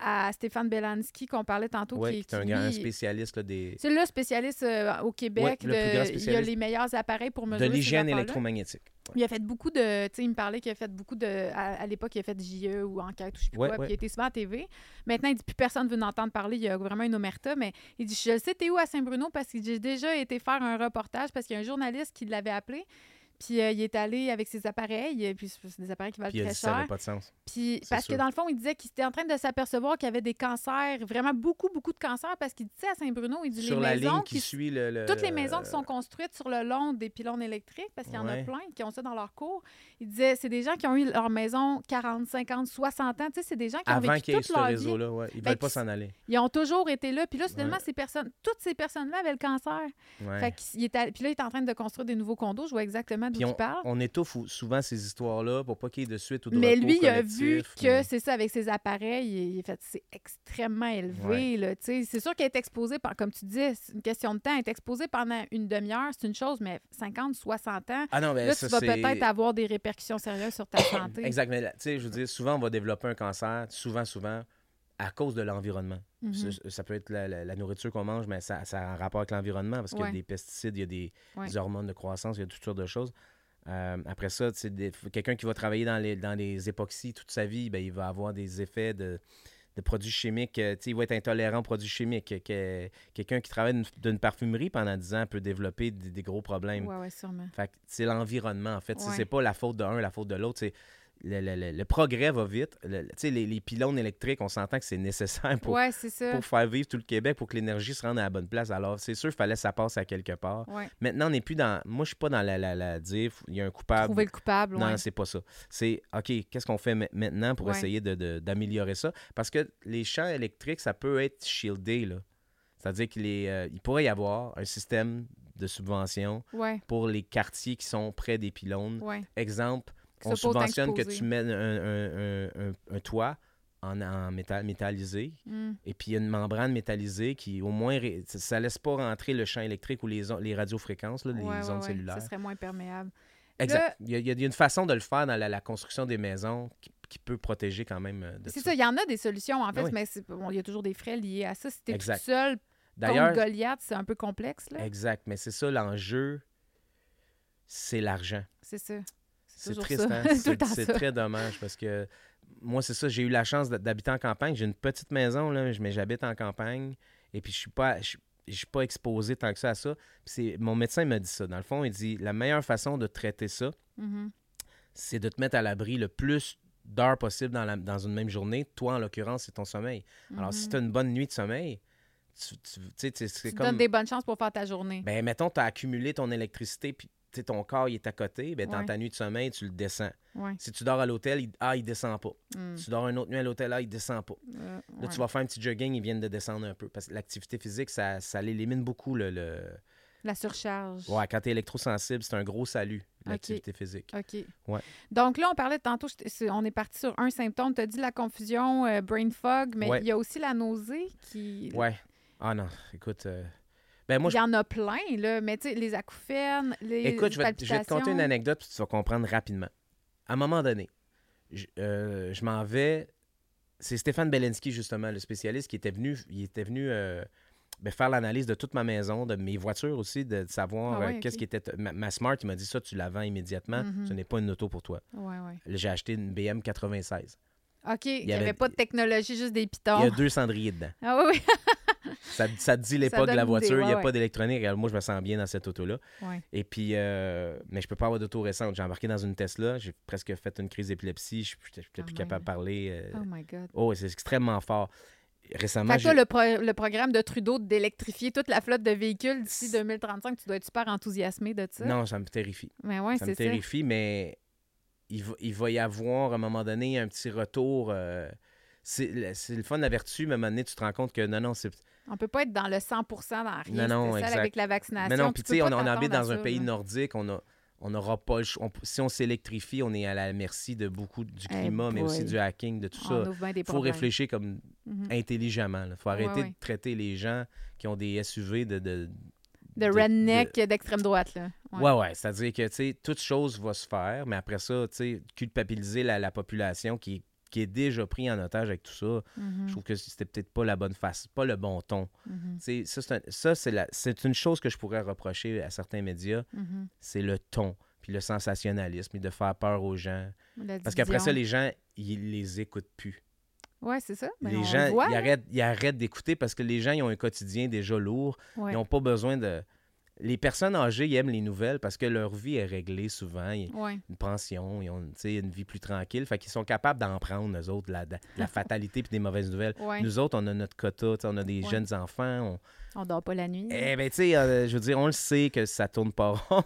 à, Stéphane Belanski qu'on parlait tantôt. Oui, qui, est un, qui, gars- un lui, spécialiste là, des, C'est le spécialiste euh, au Québec. Ouais, le plus de- grand il a les meilleurs appareils pour de mesurer ces l'hygiène électromagnétique. Il a fait beaucoup de. Tu sais, il me parlait qu'il a fait beaucoup de. À, à l'époque, il a fait JE ou enquête ou je sais plus Ouais, quoi. ouais. Puis il était souvent à TV. Maintenant, il dit plus personne veut en entendre parler. Il y a vraiment une omerta. Mais il dit Je le sais, t'es où à Saint-Bruno Parce que j'ai déjà été faire un reportage parce qu'il y a un journaliste qui l'avait appelé. Puis euh, il est allé avec ses appareils. euh, Puis c'est des appareils qui valent Puis très que ça n'avait cher. pas de sens. Puis parce sûr. que dans le fond, il disait qu'il était en train de s'apercevoir qu'il y avait des cancers, vraiment beaucoup, beaucoup de cancers. Parce qu'il disait à Saint-Bruno, il dit Sur les la maisons ligne qui suit le... le- toutes les maisons qui sont construites sur le long des pylônes électriques, parce qu'il y en a plein qui ont ça dans leur cours, il disait c'est des gens qui ont eu leur maison 40, 50, 60 ans. Tu sais, c'est des gens qui ont Avant vécu qu'il y ait toute ce leur vie. réseau-là, ouais. ils Ben, veulent pas s'en aller. Ils ont toujours été là. Puis là, Ouais. ces personnes, toutes ces personnes-là avaient le cancer. Fait qu'il est allé- Puis là, il est en train de construire des nouveaux condos. Je vois exactement d'où parle. On étouffe ou- souvent ces histoires-là pour pas qu'il y ait de suite ou de Mais lui, il a vu que c'est ça, avec ses appareils, il, fait c'est extrêmement élevé. C'est sûr qu'il est exposé, par, comme tu dis, c'est une question de temps. Être exposé pendant une demi-heure, c'est une chose, mais 50, 60 ans, Ah non, là, ça, tu vas peut-être avoir des répercussions sérieuses sur ta santé. Exact. Mais tu sais, je veux dire, souvent, on va développer un cancer, souvent, souvent, à cause de l'environnement. Mhm. Ça, ça peut être la, la- la nourriture qu'on mange, mais ça, ça a un rapport avec l'environnement parce qu'il y a des pesticides, il y a des, Ouais. des hormones de croissance, il y a toutes sortes de choses. Euh, après ça, quelqu'un qui va travailler dans les, dans les époxys toute sa vie, ben, il va avoir des effets de, de produits chimiques. euh, il va être intolérant aux produits chimiques. Que- quelqu'un qui travaille d'une- parfumerie pendant 10 ans peut développer des, des gros problèmes. Oui, oui, sûrement. C'est l'environnement, en fait. Ouais. C'est pas la faute d'un, la faute de l'autre. Le, le- le- le progrès va vite. Les, les pylônes électriques, on s'entend que c'est nécessaire pour, pour faire vivre tout le Québec, pour que l'énergie se rende à la bonne place. Alors, c'est sûr, il fallait que ça passe à quelque part. Ouais. Maintenant, on n'est plus dans. Moi, je suis pas dans la, la, la dire, il y a un coupable. Trouver le coupable, Non, ouais. c'est pas ça. C'est OK, qu'est-ce qu'on fait ma- maintenant pour essayer de- de- d'améliorer ça? Parce que les champs électriques, ça peut être shieldé. là. C'est-à-dire qu'il est, euh, il pourrait y avoir un système de subvention pour les quartiers qui sont près des pylônes. Exemple, on subventionne que tu mets un, un- un- un- un toit en, en métal, métallisé Hmm. et puis il y a une membrane métallisée qui, au moins, ça, ça laisse pas rentrer le champ électrique ou les, on- les radiofréquences, là, les Ouais, ondes ouais. cellulaires. Ça serait moins perméable. Exact. Il y, a, il y a une façon de le faire dans la, la construction des maisons qui, qui peut protéger quand même euh, de C'est ça. ça, il y en a des solutions, en fait, Ah oui. mais bon, il y a toujours des frais liés à ça. Si t'es tout Exact. seul contre Goliath, c'est un peu complexe, là. exact, mais c'est ça l'enjeu, c'est l'argent. C'est ça. C'est triste, hein? C'est très dommage parce que moi, c'est ça, j'ai eu la chance d'ha- d'habiter en campagne. J'ai une petite maison, là, mais j'habite en campagne et puis je suis pas. Je, je suis pas exposé tant que ça à ça. Puis c'est- mon médecin m'a dit ça. Dans le fond, il dit la meilleure façon de traiter ça, Mhm. c'est de te mettre à l'abri le plus d'heures possible dans, la- dans une même journée. Toi, en l'occurrence, c'est ton sommeil. Alors, si Mhm. tu as une bonne nuit de sommeil, tu, tu- tu comme. donnes des bonnes chances pour faire ta journée. Ben, mettons, tu as accumulé ton électricité, puis sais, ton corps il est à côté. Ben, dans Ouais. ta nuit de sommeil, tu le descends. Ouais. Si tu dors à l'hôtel, il... ah, il descend pas. Hmm. Tu dors une autre nuit à l'hôtel, ah, il descend pas. Euh, Là, ouais. tu vas faire un petit jogging, ils viennent de descendre un peu. Parce que l'activité physique, ça, ça l'élimine beaucoup. Le, le- La surcharge. Ouais, quand tu es électrosensible, c'est un gros salut, l'activité physique. OK. Ouais. Donc là, on parlait tantôt, on est parti sur un symptôme. Tu as dit la confusion, euh, brain fog, mais Ouais. il y a aussi la nausée qui. Ouais. Ah non, écoute. euh, Ben, moi, il y en a plein, là. Mais tu sais, les acouphènes, les. Écoute, je vais, te- je vais te conter une anecdote puis tu vas comprendre rapidement. À un moment donné, je, euh, je m'en vais. C'est Stéphane Belensky, justement, le spécialiste, qui était venu, il était venu euh, ben, faire l'analyse de toute ma maison, de mes voitures aussi, de savoir Ah ouais, euh, qu'est-ce qui était. Ma, ma Smart, il m'a dit ça, tu la vends immédiatement. Mhm. Ce n'est pas une auto pour toi. Ouais, ouais. J'ai acheté une BM 96. OK, il n'y avait- avait pas de technologie, juste des Il y pitons. a deux cendriers dedans. Ah oui, oui. Ça, ça te dit l'époque de la voiture, il n'y a ouais, pas d'électronique. Moi, je me sens bien dans cette auto-là. Ouais. Et puis, euh, mais je peux pas avoir d'auto récente. J'ai embarqué dans une Tesla, j'ai presque fait une crise d'épilepsie, je n'étais Ah, plus capable de parler. euh, Oh my God. Oh, c'est extrêmement fort. Récemment, Fait que le, pro- le programme de Trudeau d'électrifier toute la flotte de véhicules d'ici 2035, tu dois être super enthousiasmé de ça. non, ça me terrifie. Mais ouais, ça me ça. terrifie, mais il va, il va y avoir à un moment donné un petit retour. euh, c'est le fun de la vertu, mais à un moment donné, tu te rends compte que non, non, c'est. On peut pas être dans le 100% dans rien. Non, non, exact. avec la vaccination. Mais non, puis tu sais, on, habite dans un pays là. nordique, on a. On n'aura pas le choix. On- si on s'électrifie, on est à la merci de beaucoup du Eh climat, mais aussi du hacking, de tout On ça. Il faut réfléchir comme Mhm. intelligemment. Il faut Ouais, arrêter ouais. de traiter les gens qui ont des SUV de. de De redneck d'extrême droite, là. Ouais, ouais. C'est-à-dire que, tu sais, toute chose va se faire, mais après ça, tu sais, culpabiliser la, la population qui, est- qui est déjà pris en otage avec tout ça, Mhm, je trouve que c'était peut-être pas la bonne face, pas le bon ton. Tu sais, ça, c'est la- une chose que je pourrais reprocher à certains médias, mhm. c'est le ton, puis le sensationnalisme, et de faire peur aux gens. Parce qu'après ça, les gens, ils les écoutent plus. Ouais, c'est ça. Ben, les on gens, voit, ils arrêtent, ils arrêtent d'écouter parce que les gens, ils ont un quotidien déjà lourd. Ouais. Ils n'ont pas besoin de... Les personnes âgées, ils aiment les nouvelles parce que leur vie est réglée souvent. Ils- Ouais. une pension, ils ont une vie plus tranquille. Fait qu'ils sont capables d'en prendre, eux autres, la, la fatalité et des mauvaises nouvelles. Ouais. Nous autres, on a notre quota, on a des Ouais. jeunes enfants. on- On dort pas la nuit. Eh ben, tu sais, euh, je veux dire, on le sait que ça tourne pas rond.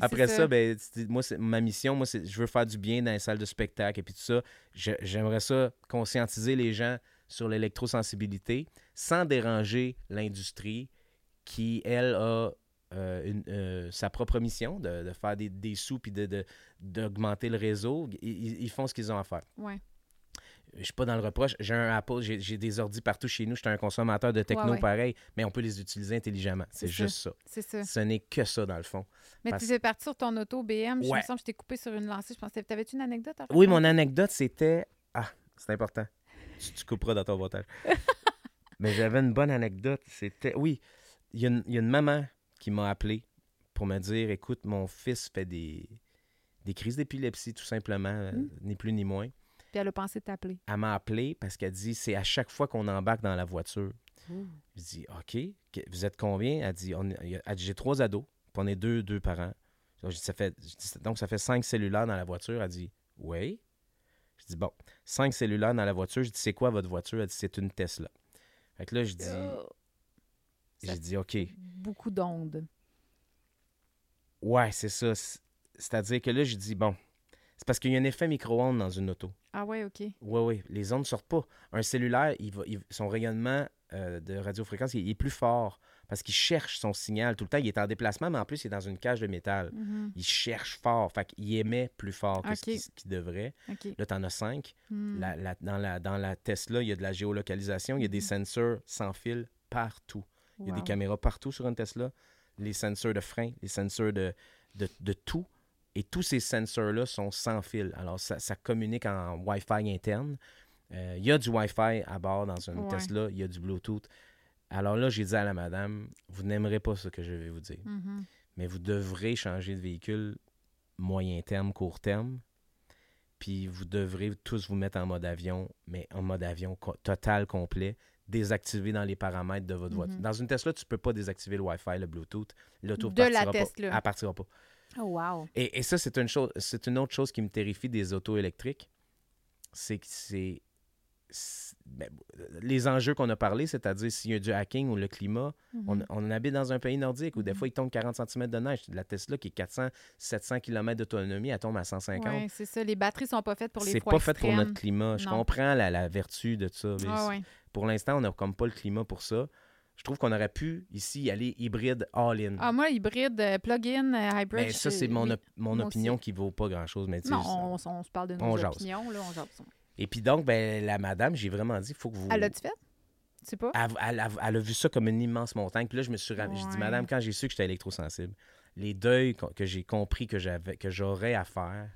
Après ça, ben, moi, ma mission, moi, c'est je veux faire du bien dans les salles de spectacle et puis tout ça. J'aimerais ça conscientiser les gens sur l'électrosensibilité sans déranger l'industrie qui, elle, a euh, une- euh, sa propre mission de, de faire des, des sous puis d'augmenter de, le réseau. Ils, font ce qu'ils ont à faire. Ouais. Je suis pas dans le reproche. J'ai un Apple, j'ai des ordis partout chez nous. Je suis un consommateur de techno Ouais, ouais. pareil, mais on peut les utiliser intelligemment. C'est juste ça. C'est ça. Ce n'est que ça, dans le fond. Mais Parce- tu fais parti sur ton auto BM. Je me sens que je t'ai coupé sur une lancée. Je pensais. T'avais-tu une anecdote à Oui, raconter? mon anecdote, c'était. Ah, c'est important. Tu, tu couperas dans ton montage. Mais j'avais une bonne anecdote. C'était. Oui, il y, a une- il y a une maman qui m'a appelé pour me dire écoute, mon fils fait des, des crises d'épilepsie, tout simplement, euh, Hmm. ni plus ni moins. Puis elle a pensé t'appeler. Elle m'a appelé parce qu'elle dit c'est à chaque fois qu'on embarque dans la voiture. Je dis OK, vous êtes combien? Elle dit, dit, j'ai trois ados, puis on est deux, deux parents. Donc, je dis, ça fait, je dis, donc, ça fait cinq cellulaires dans la voiture. Elle dit Oui. Je dis Bon, cinq cellulaires dans la voiture. Je dis C'est quoi votre voiture? Elle dit C'est une Tesla. Fait que là, je dis, Oh, j'ai dit OK. Beaucoup d'ondes. Ouais, c'est ça. C'est- C'est-à-dire que là, je dis Bon, c'est parce qu'il y a un effet micro-ondes dans une auto. Ah ouais, OK. Oui, oui, les ondes ne sortent pas. Un cellulaire, il va, il- son rayonnement euh, de radiofréquence, il, il est plus fort parce qu'il cherche son signal tout le temps. Il est en déplacement, mais en plus, il est dans une cage de métal. Mhm. Il cherche fort. Fait qu'il émet plus fort que ce qu'il devrait. Là, tu en as cinq. Hmm. La- la- dans, la, dans la Tesla, il y a de la géolocalisation. Il y a des Mhm. sensors sans fil partout. Il y a des caméras partout sur une Tesla. Les sensors de frein, les sensors de, de, de tout. Et tous ces sensors-là sont sans fil. Alors, ça, ça communique en Wi-Fi interne. Euh, Il y a du Wi-Fi à bord dans une Ouais. Tesla. Il y a du Bluetooth. Alors là, j'ai dit à la madame, vous n'aimerez pas ce que je vais vous dire, Mhm. mais vous devrez changer de véhicule moyen terme, court terme. Puis vous devrez tous vous mettre en mode avion, mais en mode avion co- total, complet, désactiver dans les paramètres de votre voiture. Dans une Tesla, tu ne peux pas désactiver le Wi-Fi, le Bluetooth. L'auto De la partira pas. Tesla. Elle partira pas. Oh, wow. Et, et ça, c'est une chose, c'est une autre chose qui me terrifie des autos électriques. C'est que c'est. ben, les enjeux qu'on a parlé, c'est-à-dire s'il y a du hacking ou le climat, on, Mhm. on habite dans un pays nordique où des Mhm. fois il tombe 40 cm de neige. La Tesla qui est 400, 700 km d'autonomie, elle tombe à 150. Ouais, c'est ça. Les batteries sont pas faites pour les C'est pas fait pour notre climat. Je Non. comprends la, la vertu de ça. Ah. Pour l'instant, on n'a comme pas le climat pour ça. Je trouve qu'on aurait pu ici aller hybride all-in. Ah, moi, hybride, euh, plug-in, euh, hybrid. mais ça, je- c'est mon, op- mon moi opinion aussi. qui vaut pas grand-chose. Mais Non, ça- on, on se parle de nos on jase. opinions, là, on jase. Et puis donc, ben, la madame, j'ai vraiment dit, il faut que vous... Elle l'a-tu fait? Tu sais pas? Elle, elle a- elle a vu ça comme une immense montagne. Puis là, je me suis ram- j'ai dit, Ouais. madame, quand j'ai su que j'étais électrosensible, les deuils que j'ai compris que j'avais, que j'aurais à faire,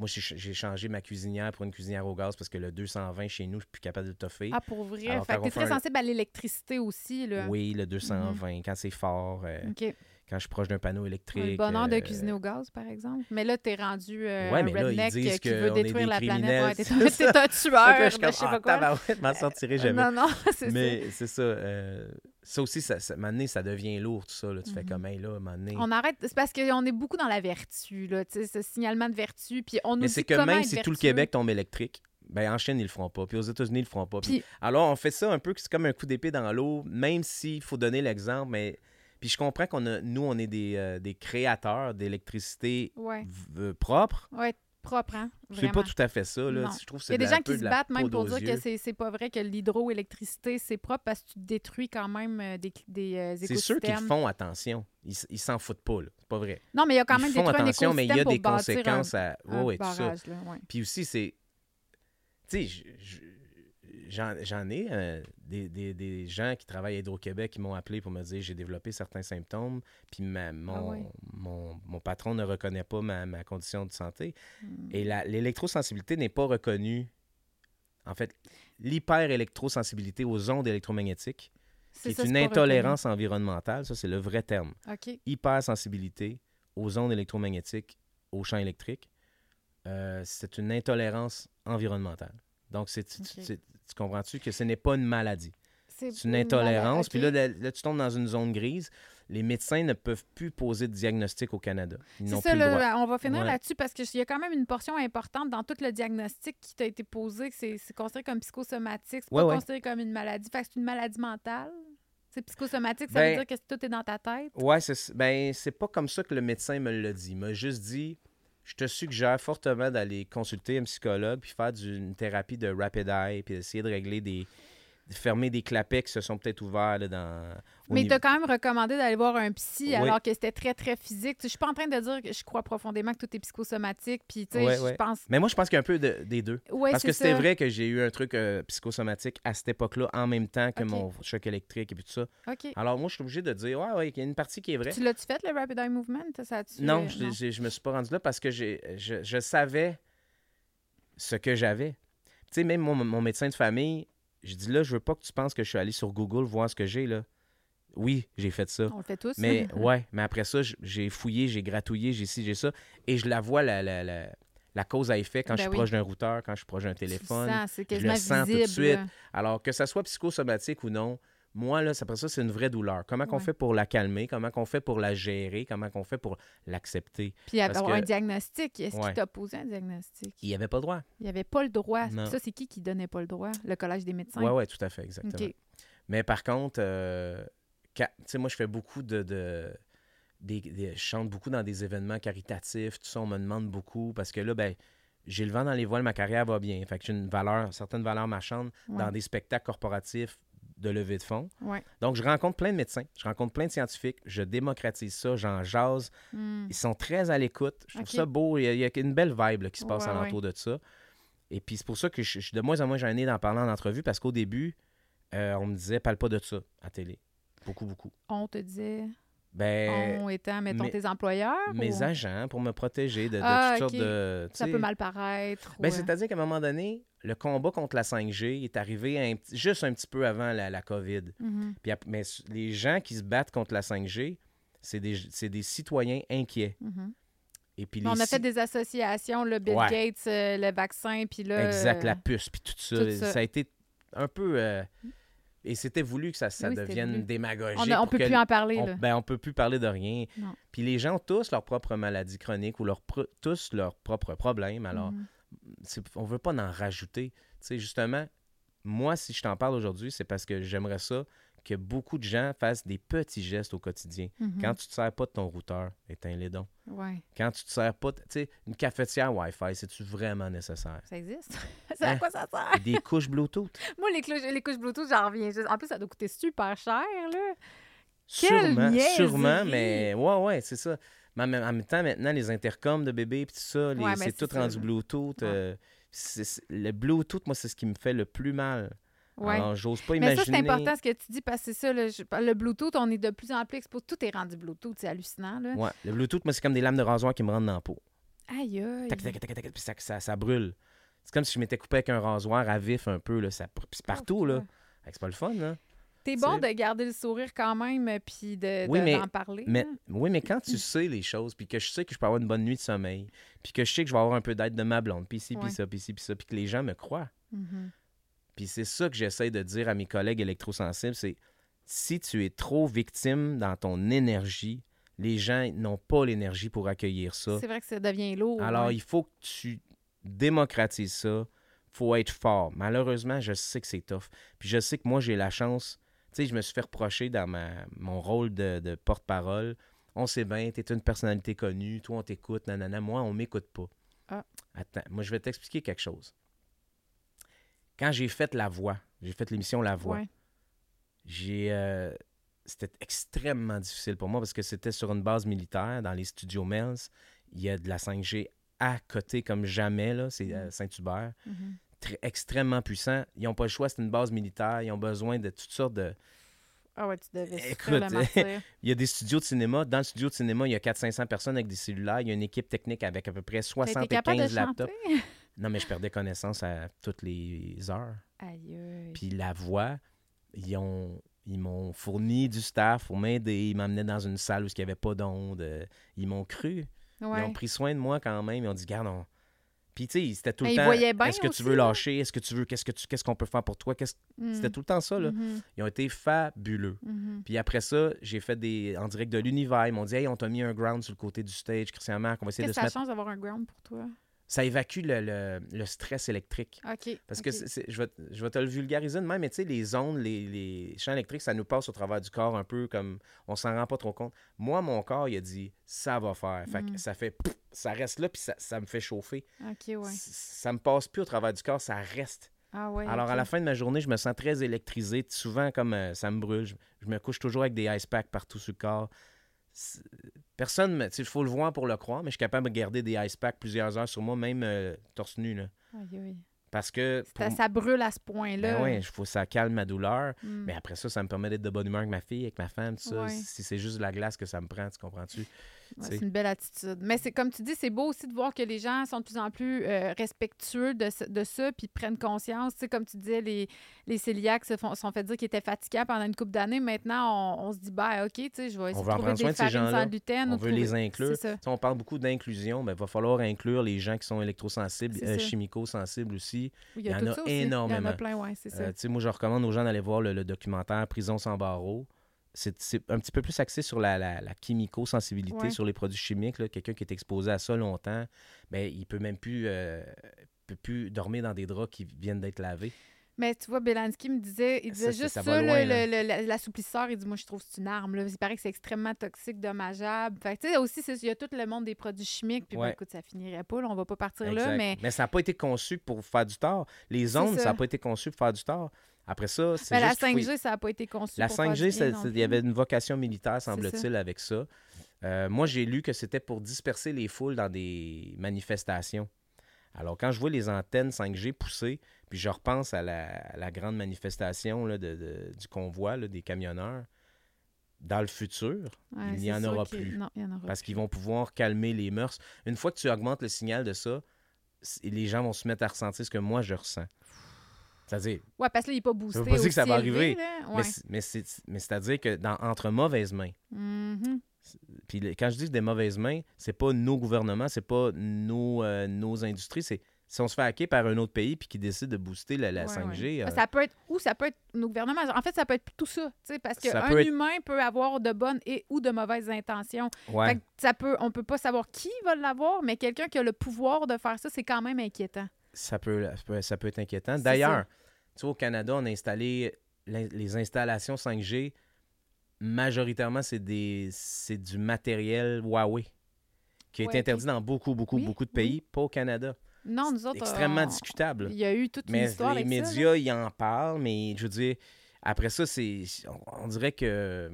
Moi, j'ai changé ma cuisinière pour une cuisinière au gaz parce que le 220 chez nous, je suis plus capable de toffer. Ah, pour vrai? Alors, fait que t'es très un- sensible à l'électricité aussi, là. Oui, le 220, quand c'est fort, euh, OK. Quand je suis proche d'un panneau électrique. Le bonheur de euh, cuisiner au gaz, par exemple. Mais là, t'es rendu euh, Ouais, mais là, redneck euh, qui veut détruire la planète. Ouais, t'es c'est un, tueur là, je je sais ah, pas quoi. tabarouette, je m'en sortirai jamais. Non, non, c'est ça. Mais c'est ça. euh, ça aussi, ça, ça, donné, ça devient lourd, tout ça. là. Tu fais Mhm. comme, hey, là, donné. On arrête, c'est parce qu'on est beaucoup dans la vertu, là, tu sais, ce signalement de vertu, puis on nous Mais c'est que même si tout le. Québec tombe électrique, ben en Chine, ils le feront pas. Puis aux États-Unis, ils le feront pas. Puis- Puis, alors, on fait ça un peu, c'est comme un coup d'épée dans l'eau, même s'il faut donner l'exemple. Mais puis je comprends qu'on a, nous, on est des, euh, des créateurs d'électricité ouais, v- euh, propre. ouais, propre, hein, C'est vraiment. pas tout à fait ça. Là. Je trouve que Il c'est y a des gens qui se de battent même pour dire que c'est c'est pas vrai que l'hydroélectricité, c'est propre parce que tu détruis quand même euh, des, des euh, C'est sûr qu'ils écosystèmes. font attention. Ils ils s'en foutent pas. là. C'est pas vrai. Non, mais il y a quand même font détruit un attention, mais il y a des un- conséquences à. un Ouais, tout ça. là, ouais. Puis aussi, c'est. Tu sais, je- je- j'en ai euh, des, des- des gens qui travaillent à Hydro-Québec qui m'ont appelé pour me dire j'ai développé certains symptômes, puis ma- mon, Ah ouais. mon, mon patron ne reconnaît pas ma, ma condition de santé. Hmm. Et l'électrosensibilité n'est pas reconnue. En fait, l'hyper-électrosensibilité aux ondes électromagnétiques, C'est une intolérance environnementale, ça c'est le vrai terme. reconnu. OK. Hypersensibilité aux ondes électromagnétiques, aux champs électriques, euh, c'est une intolérance environnementale. Donc, c'est, tu- tu- Ok. tu- tu comprends-tu que ce n'est pas une maladie, c'est une intolérance. Puis là, là, là, tu tombes dans une zone grise. Les médecins ne peuvent plus poser de diagnostic au Canada. Ils C'est n'ont ça, plus le droit. là, on va finir Ouais. là-dessus parce qu'il y a quand même une portion importante dans tout le diagnostic qui t'a été posé, que c'est considéré comme psychosomatique, c'est Ouais, pas ouais. considéré comme une maladie. Fait que c'est une maladie mentale. C'est psychosomatique, ça Ben, veut dire que tout est dans ta tête? Ouais, c'est ben, c'est pas comme ça que le médecin me l'a dit. Il m'a juste dit je te suggère fortement d'aller consulter un psychologue puis faire une thérapie de rapid eye puis essayer de régler des. Fermer des clapets qui se sont peut-être ouverts là, dans. Mais niveau- t'a quand même recommandé d'aller voir un psy Oui. alors que c'était très, très physique. Tu Je suis pas en train de dire que je crois profondément que tout est psychosomatique. Puis, tu sais, je pense. Mais moi, je pense qu'il y a un peu de- des deux. Parce que c'était vrai que j'ai eu un truc euh, psychosomatique à cette époque-là, en même temps que mon choc électrique et puis tout ça. Alors, moi, je suis obligé de dire, ouais, ouais, il y a une partie qui est vraie. Tu l'as-tu fait, le Rapid Eye Movement? Ça Non, euh, je, j'ai- je me suis pas rendu là parce que je, je savais ce que j'avais. Tu sais, même mon, mon médecin de famille, je dis là, je veux pas que tu penses que je suis allé sur Google voir ce que j'ai là. Oui, j'ai fait ça. On le fait tous. Mais ouais, mais après ça, j'ai fouillé, j'ai gratouillé, j'ai ci, j'ai ça. Et je la vois, la, la, la, la cause à effet quand Ben je suis oui. proche d'un routeur, quand je suis proche d'un Tu le téléphone. sens, je le sens tout de suite. Alors, que ça soit psychosomatique ou non, moi, là, c'est- après ça, c'est une vraie douleur. Comment qu'on Ouais. fait pour la calmer? Comment qu'on fait pour la gérer? Comment qu'on fait pour l'accepter? Puis avoir Parce un que- diagnostic. Est-ce Ouais. qu'il t'a posé un diagnostic? Il n'y avait pas le droit. Il n'y avait pas le droit. Non. Ça, c'est qui qui donnait pas le droit? Le Collège des médecins? Oui, oui, tout à fait, exactement. Mais par contre, euh, tu sais, moi, je fais beaucoup de. de- des, des- je chante beaucoup dans des événements caritatifs, tout ça, on me demande beaucoup parce que là, ben, j'ai le vent dans les voiles, ma carrière va bien. Fait que j'ai une valeur, certaines valeurs marchandes Ouais. dans des spectacles corporatifs de levée de fonds. Ouais. Donc, je rencontre plein de médecins, je rencontre plein de scientifiques, je démocratise ça, j'en jase. Hmm. Ils sont très à l'écoute. Je trouve ça beau. Il y, a, il y a une belle vibe là, qui se passe Ouais, alentour de ça. Et puis, c'est pour ça que je, je suis de moins en moins gêné d'en parler en entrevue parce qu'au début, euh, on me disait, parle pas de ça à télé. Beaucoup, beaucoup. On te disait. Ben, étant, mettons, mes- tes employeurs? mes ou- agents pour me protéger de, de Ah, toutes sortes de. Ça peut mal paraître. Ben, ou, euh, c'est-à-dire qu'à un moment donné, le combat contre la 5G est arrivé un juste un petit peu avant la, la COVID. mhm. Puis, mais les gens qui se battent contre la 5G, c'est des, c'est des citoyens inquiets. Mhm. Et puis On a fait des associations, le Bill Ouais. Gates, euh, le vaccin, puis là... Exact, euh, la puce, puis tout ça. tout ça. ça. a été un peu. euh, et c'était voulu que ça, ça Oui, devienne démagogique. On, pour peut plus en parler, on, là. ben, on peut plus parler de rien. Non. Puis les gens ont tous leur propre maladie chronique ou leur tous leurs propres problèmes. Alors, Mhm. on veut pas en rajouter. Tu sais, justement, moi, si je t'en parle aujourd'hui, c'est parce que j'aimerais ça que beaucoup de gens fassent des petits gestes au quotidien. Mhm. Quand tu te sers pas de ton routeur, éteins-les donc. Ouais, Quand tu te sers pas, de- tu sais, une cafetière Wi-Fi, c'est-tu vraiment nécessaire? ça existe. c'est à Hein? quoi ça sert? Des couches Bluetooth? Moi, les, cloches- les couches Bluetooth, j'en reviens. juste. En plus, ça doit coûter super cher, là. Sûrement, sûrement, mais ouais, ouais, c'est ça. Mais en même temps, maintenant, les intercoms de bébé et tout ça, les- Ouais, c'est tout ça, rendu. Bluetooth. Ouais. euh, le Bluetooth, moi, c'est ce qui me fait le plus mal. Ouais. Alors, j'ose pas Mais imaginer. ça, c'est important ce que tu dis parce que c'est ça, le, Bluetooth, on est de plus en plus exposé. Tout est rendu Bluetooth, c'est hallucinant. Là. Ouais, le Bluetooth, moi, c'est comme des lames de rasoir qui me rentrent dans la peau. Aïe, aïe. Tac, tac, tac, tac, puis ça, ça, ça brûle. C'est comme si je m'étais coupé avec un rasoir à vif un peu. Là, ça, puis c'est partout. là. C'est pas le fun. Là. T'es bon de garder le sourire quand même, puis de, Oui, de- mais- d'en parler. Mais, là. oui, mais quand tu sais les choses, puis que je sais que je peux avoir une bonne nuit de sommeil, puis que je sais que je vais avoir un peu d'aide de ma blonde, puis ici, puis ça, puis ici, puis ça, puis que les gens me croient. Mhm. Puis c'est ça que j'essaie de dire à mes collègues électrosensibles, c'est si tu es trop victime dans ton énergie, les gens n'ont pas l'énergie pour accueillir ça. C'est vrai que ça devient lourd. Alors, ouais. il faut que tu démocratises ça. faut être fort. Malheureusement, je sais que c'est tough. Puis je sais que moi, j'ai la chance. Tu sais, je me suis fait reprocher dans ma, mon rôle de, de porte-parole. On sait bien, tu es une personnalité connue, toi, on t'écoute, nanana. Moi, on m'écoute pas. Ah. Attends, moi, je vais t'expliquer quelque chose. Quand j'ai fait La Voix, j'ai fait l'émission La Voix, Ouais. j'ai euh, c'était extrêmement difficile pour moi parce que c'était sur une base militaire dans les studios Mells. Il y a de la 5G à côté comme jamais là, c'est euh, Saint-Hubert, Mhm. Très- extrêmement puissant. Ils n'ont pas le choix, c'est une base militaire, ils ont besoin de toutes sortes de Ah ouais, tu devais Écoute, il y a des studios de cinéma, dans le studio de cinéma, il y a 400-500 personnes avec des cellulaires, il y a une équipe technique avec à peu près T'as été capable de 75 laptops. chanter? Non, mais je perdais connaissance à toutes les heures. Aïe. Puis la voix, ils ont ils m'ont fourni du staff pour m'aider. Ils m'emmenaient dans une salle où il n'y avait pas d'onde. Ils m'ont cru. Ils ont pris soin de moi quand même. Ils ont dit, garde, on... Puis tu sais, c'était tout Mais le ils temps. voyaient bien Est-ce que aussi, tu veux lâcher? Est-ce que tu veux. Qu'est-ce que tu qu'est-ce qu'on peut faire pour toi? Qu'est-ce- Mm. C'était tout le temps ça, là. Mhm, Ils ont été fabuleux. mhm. Puis après ça, j'ai fait des. En direct de l'univers. Ils m'ont dit, hey, on t'a mis un ground sur le côté du stage, Christian Marc, on va essayer Qu'est-ce de se ça mettre. change d'avoir un ground pour toi? Ça évacue le, le- le stress électrique. OK. Parce que je, vais, te- je vais te le vulgariser de même, mais tu sais, les ondes, les, les champs électriques, ça nous passe au travers du corps un peu comme on s'en rend pas trop compte. Moi, mon corps, il a dit ça va faire. Fait que Mm. ça fait ça reste là, puis ça, ça me fait chauffer. OK, ouais. Ça me passe plus au travers du corps, ça reste. Ah ouais. Alors, à la fin de ma journée, je me sens très électrisé. Souvent, comme euh, ça me brûle, je, je me couche toujours avec des ice packs partout sur le corps. Personne, il faut le voir pour le croire, mais je suis capable de garder des ice packs plusieurs heures sur moi, même euh, torse nu. Là. Parce que. Ça, pour- ça brûle à ce point-là. ben faut ça calme ma douleur. Mm. Mais après ça, ça me permet d'être de bonne humeur avec ma fille, avec ma femme, tout ça. Ouais. Si c'est juste de la glace que ça me prend, tu comprends-tu? Ouais, c'est une belle attitude. Mais c'est comme tu dis, c'est beau aussi de voir que les gens sont de plus en plus euh, respectueux de, ce- de ça, puis prennent conscience. Tu sais, comme tu disais, les, les cœliaques se font, sont fait dire qu'ils étaient fatigants pendant une couple d'années. Maintenant, on, on se dit, ben OK, tu sais, je vais essayer de trouver des de ces farines sans gluten. On veut trouver- les inclure. Ça. On parle beaucoup d'inclusion, il va falloir inclure les gens qui sont électrosensibles, euh, ça. chimico-sensibles aussi. Oui, Il y en a ça aussi. Il y en énormément. a plein, ouais, c'est ça. Euh, sais, moi, je recommande aux gens d'aller voir le, le documentaire Prison sans barreaux. C'est un petit peu plus axé sur la, la, la chimico-sensibilité, Ouais. sur les produits chimiques. Quelqu'un qui est exposé à ça longtemps, ben, il peut même plus, euh, peut plus dormir dans des draps qui viennent d'être lavés. Mais tu vois, Belansky me disait, il Ça, disait c'est- juste ça ça, l'assouplisseur, il dit, moi, je trouve que c'est une arme. Là. Il paraît que c'est extrêmement toxique, dommageable. Fait tu sais, aussi, il y a tout le monde des produits chimiques. Puis, ben, écoute, ça finirait pas. Là, on va pas partir là, Exact. mais ça n'a pas été conçu pour faire du tort. Les ondes, ça. ça n'a pas été conçu pour faire du tort. Après ça, c'est Ben, la juste qu'il faut- 5G, ça n'a pas été conçu La pour faire 5G, du c'est- bien non c'est- il y avait une vocation militaire, semble-t-il, avec ça. Euh, moi, j'ai lu que c'était pour disperser les foules dans des manifestations. Alors, quand je vois les antennes 5G pousser, puis je repense à la, à la grande manifestation là, de- de- du convoi là, des camionneurs, dans le futur, Ouais, il n'y en aura plus. Non, il y en aura parce qu'ils vont pouvoir calmer les mœurs. Une fois que tu augmentes le signal de ça, les gens vont se mettre à ressentir ce que moi, je ressens. C'est-à-dire, Ouais, parce que là, il n'est pas boosté. veut pas dire que ça va arriver, Ouais. mais c'est- mais c'est-à-dire que dans, entre mauvaises mains, Mhm. Puis quand je dis des mauvaises mains, c'est pas nos gouvernements, c'est pas nos, euh, nos industries, c'est si on se fait hacker par un autre pays puis qui décide de booster la, la Ouais, 5G. ouais. euh, Ça peut être ou ça peut être nos gouvernements. En fait, ça peut être tout ça, parce Ça qu'un être- humain peut avoir de bonnes et ou de mauvaises intentions. ouais. Fait que ça peut, on peut pas savoir qui va l'avoir, mais quelqu'un qui a le pouvoir de faire ça, c'est quand même inquiétant. ça, peut, ça peut- ça peut être inquiétant. D'ailleurs, tu vois, au Canada, on a installé les installations 5G. Majoritairement, c'est des c'est du matériel Huawei qui a été interdit dans beaucoup, beaucoup, Oui, beaucoup de oui. pays, pas au Canada. Non, nous autres, Extrêmement on- discutable. Il y a eu toute une Mais histoire les avec ça, médias, ils en parlent, mais je veux dire, après ça, c'est. On, on dirait que.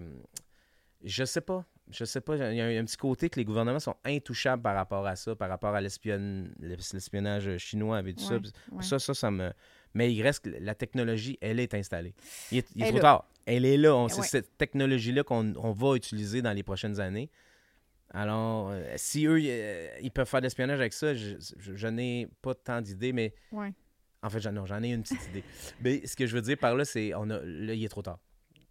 Je sais pas. Je sais pas. Il y a un, un petit côté que les gouvernements sont intouchables par rapport à ça, par rapport à l'espion- l'espionnage chinois avec tout ça. Ouais, ouais. Ça, ça, ça me. Mais il reste que la technologie, elle est installée. Il est, il est Elle trop tard. Elle est là. On- C'est ouais. cette technologie-là qu'on on va utiliser dans les prochaines années. Alors, euh, si eux, euh, ils peuvent faire de l'espionnage avec ça, je, je- je n'ai pas tant d'idées, mais Ouais. en fait, j'en, non, j'en ai une petite idée. Mais ce que je veux dire par là, c'est on a, là, il est trop tard.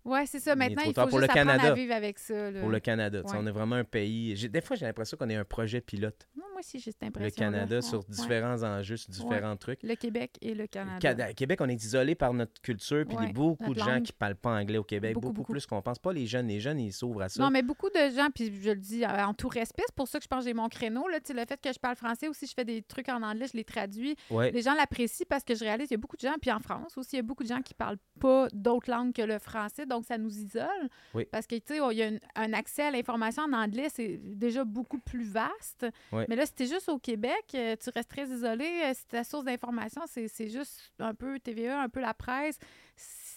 Ouais, c'est ça. Maintenant, il faut juste le apprendre à vivre avec ça. là. Pour le Canada, Ouais. on est vraiment un pays. des fois, j'ai l'impression qu'on est un projet pilote. Non, moi aussi, j'ai cette Le impression. Canada sur différents enjeux, sur différents trucs. Le Québec et le Canada. Cana- Québec, on est isolé par notre culture, puis il y a beaucoup de gens qui parlent pas anglais au Québec, Beaucoup, beaucoup, beaucoup. plus qu'on pense. Pas les jeunes, les jeunes, ils s'ouvrent à ça. Non, mais beaucoup de gens, puis je le dis euh, en tout respect, c'est pour ça que je pense que j'ai mon créneau. Là, le fait que je parle français aussi, je fais des trucs en anglais, je les traduis. Les gens l'apprécient parce que je réalise qu'il y a beaucoup de gens, puis en France aussi, il y a beaucoup de gens qui parlent pas d'autres langues que le français, donc ça nous isole. Oui. Parce que, tu sais, il y a un accès à l'information en anglais, c'est déjà beaucoup plus vaste. Oui. Mais là, si t'es juste au Québec, euh, tu restes très isolé. Euh, Si ta source d'information, c'est c'est juste un peu TVA, un peu la presse,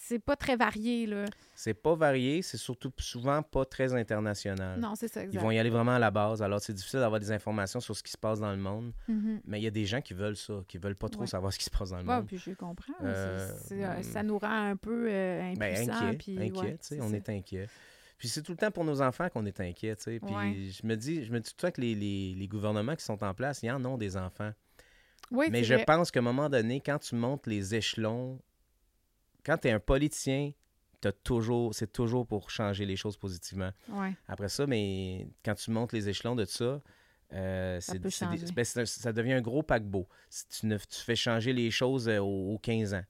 c'est pas très varié, là. C'est pas varié, c'est surtout souvent pas très international. Non, c'est ça, exact. Ils vont y aller vraiment à la base. Alors, c'est difficile d'avoir des informations sur ce qui se passe dans le monde. Mhm. Mais il y a des gens qui veulent ça, qui veulent pas trop Ouais. savoir ce qui se passe dans le Ouais, monde. puis je comprends. Euh, C'est- c'est, euh, ça nous rend un peu euh, Ben, impuissants. inquiet, puis, inquiet, ouais, tu sais, c'est on ça. est inquiet. Puis c'est tout le temps pour nos enfants qu'on est inquiet, tu sais. Puis Ouais. je me dis, je me dis tout le temps que les, les- les gouvernements qui sont en place, ils en ont des enfants. Oui, Mais je vrai. pense qu'à un moment donné, quand tu montes les échelons, quand tu es un politicien, t'as toujours, c'est toujours pour changer les choses positivement. Ouais. Après ça, mais quand tu montes les échelons de ça, euh, Ça c'est- c'est ben, c'est un- ça devient un gros paquebot. Si tu, ne, tu fais changer les choses euh, aux, aux 15 ans.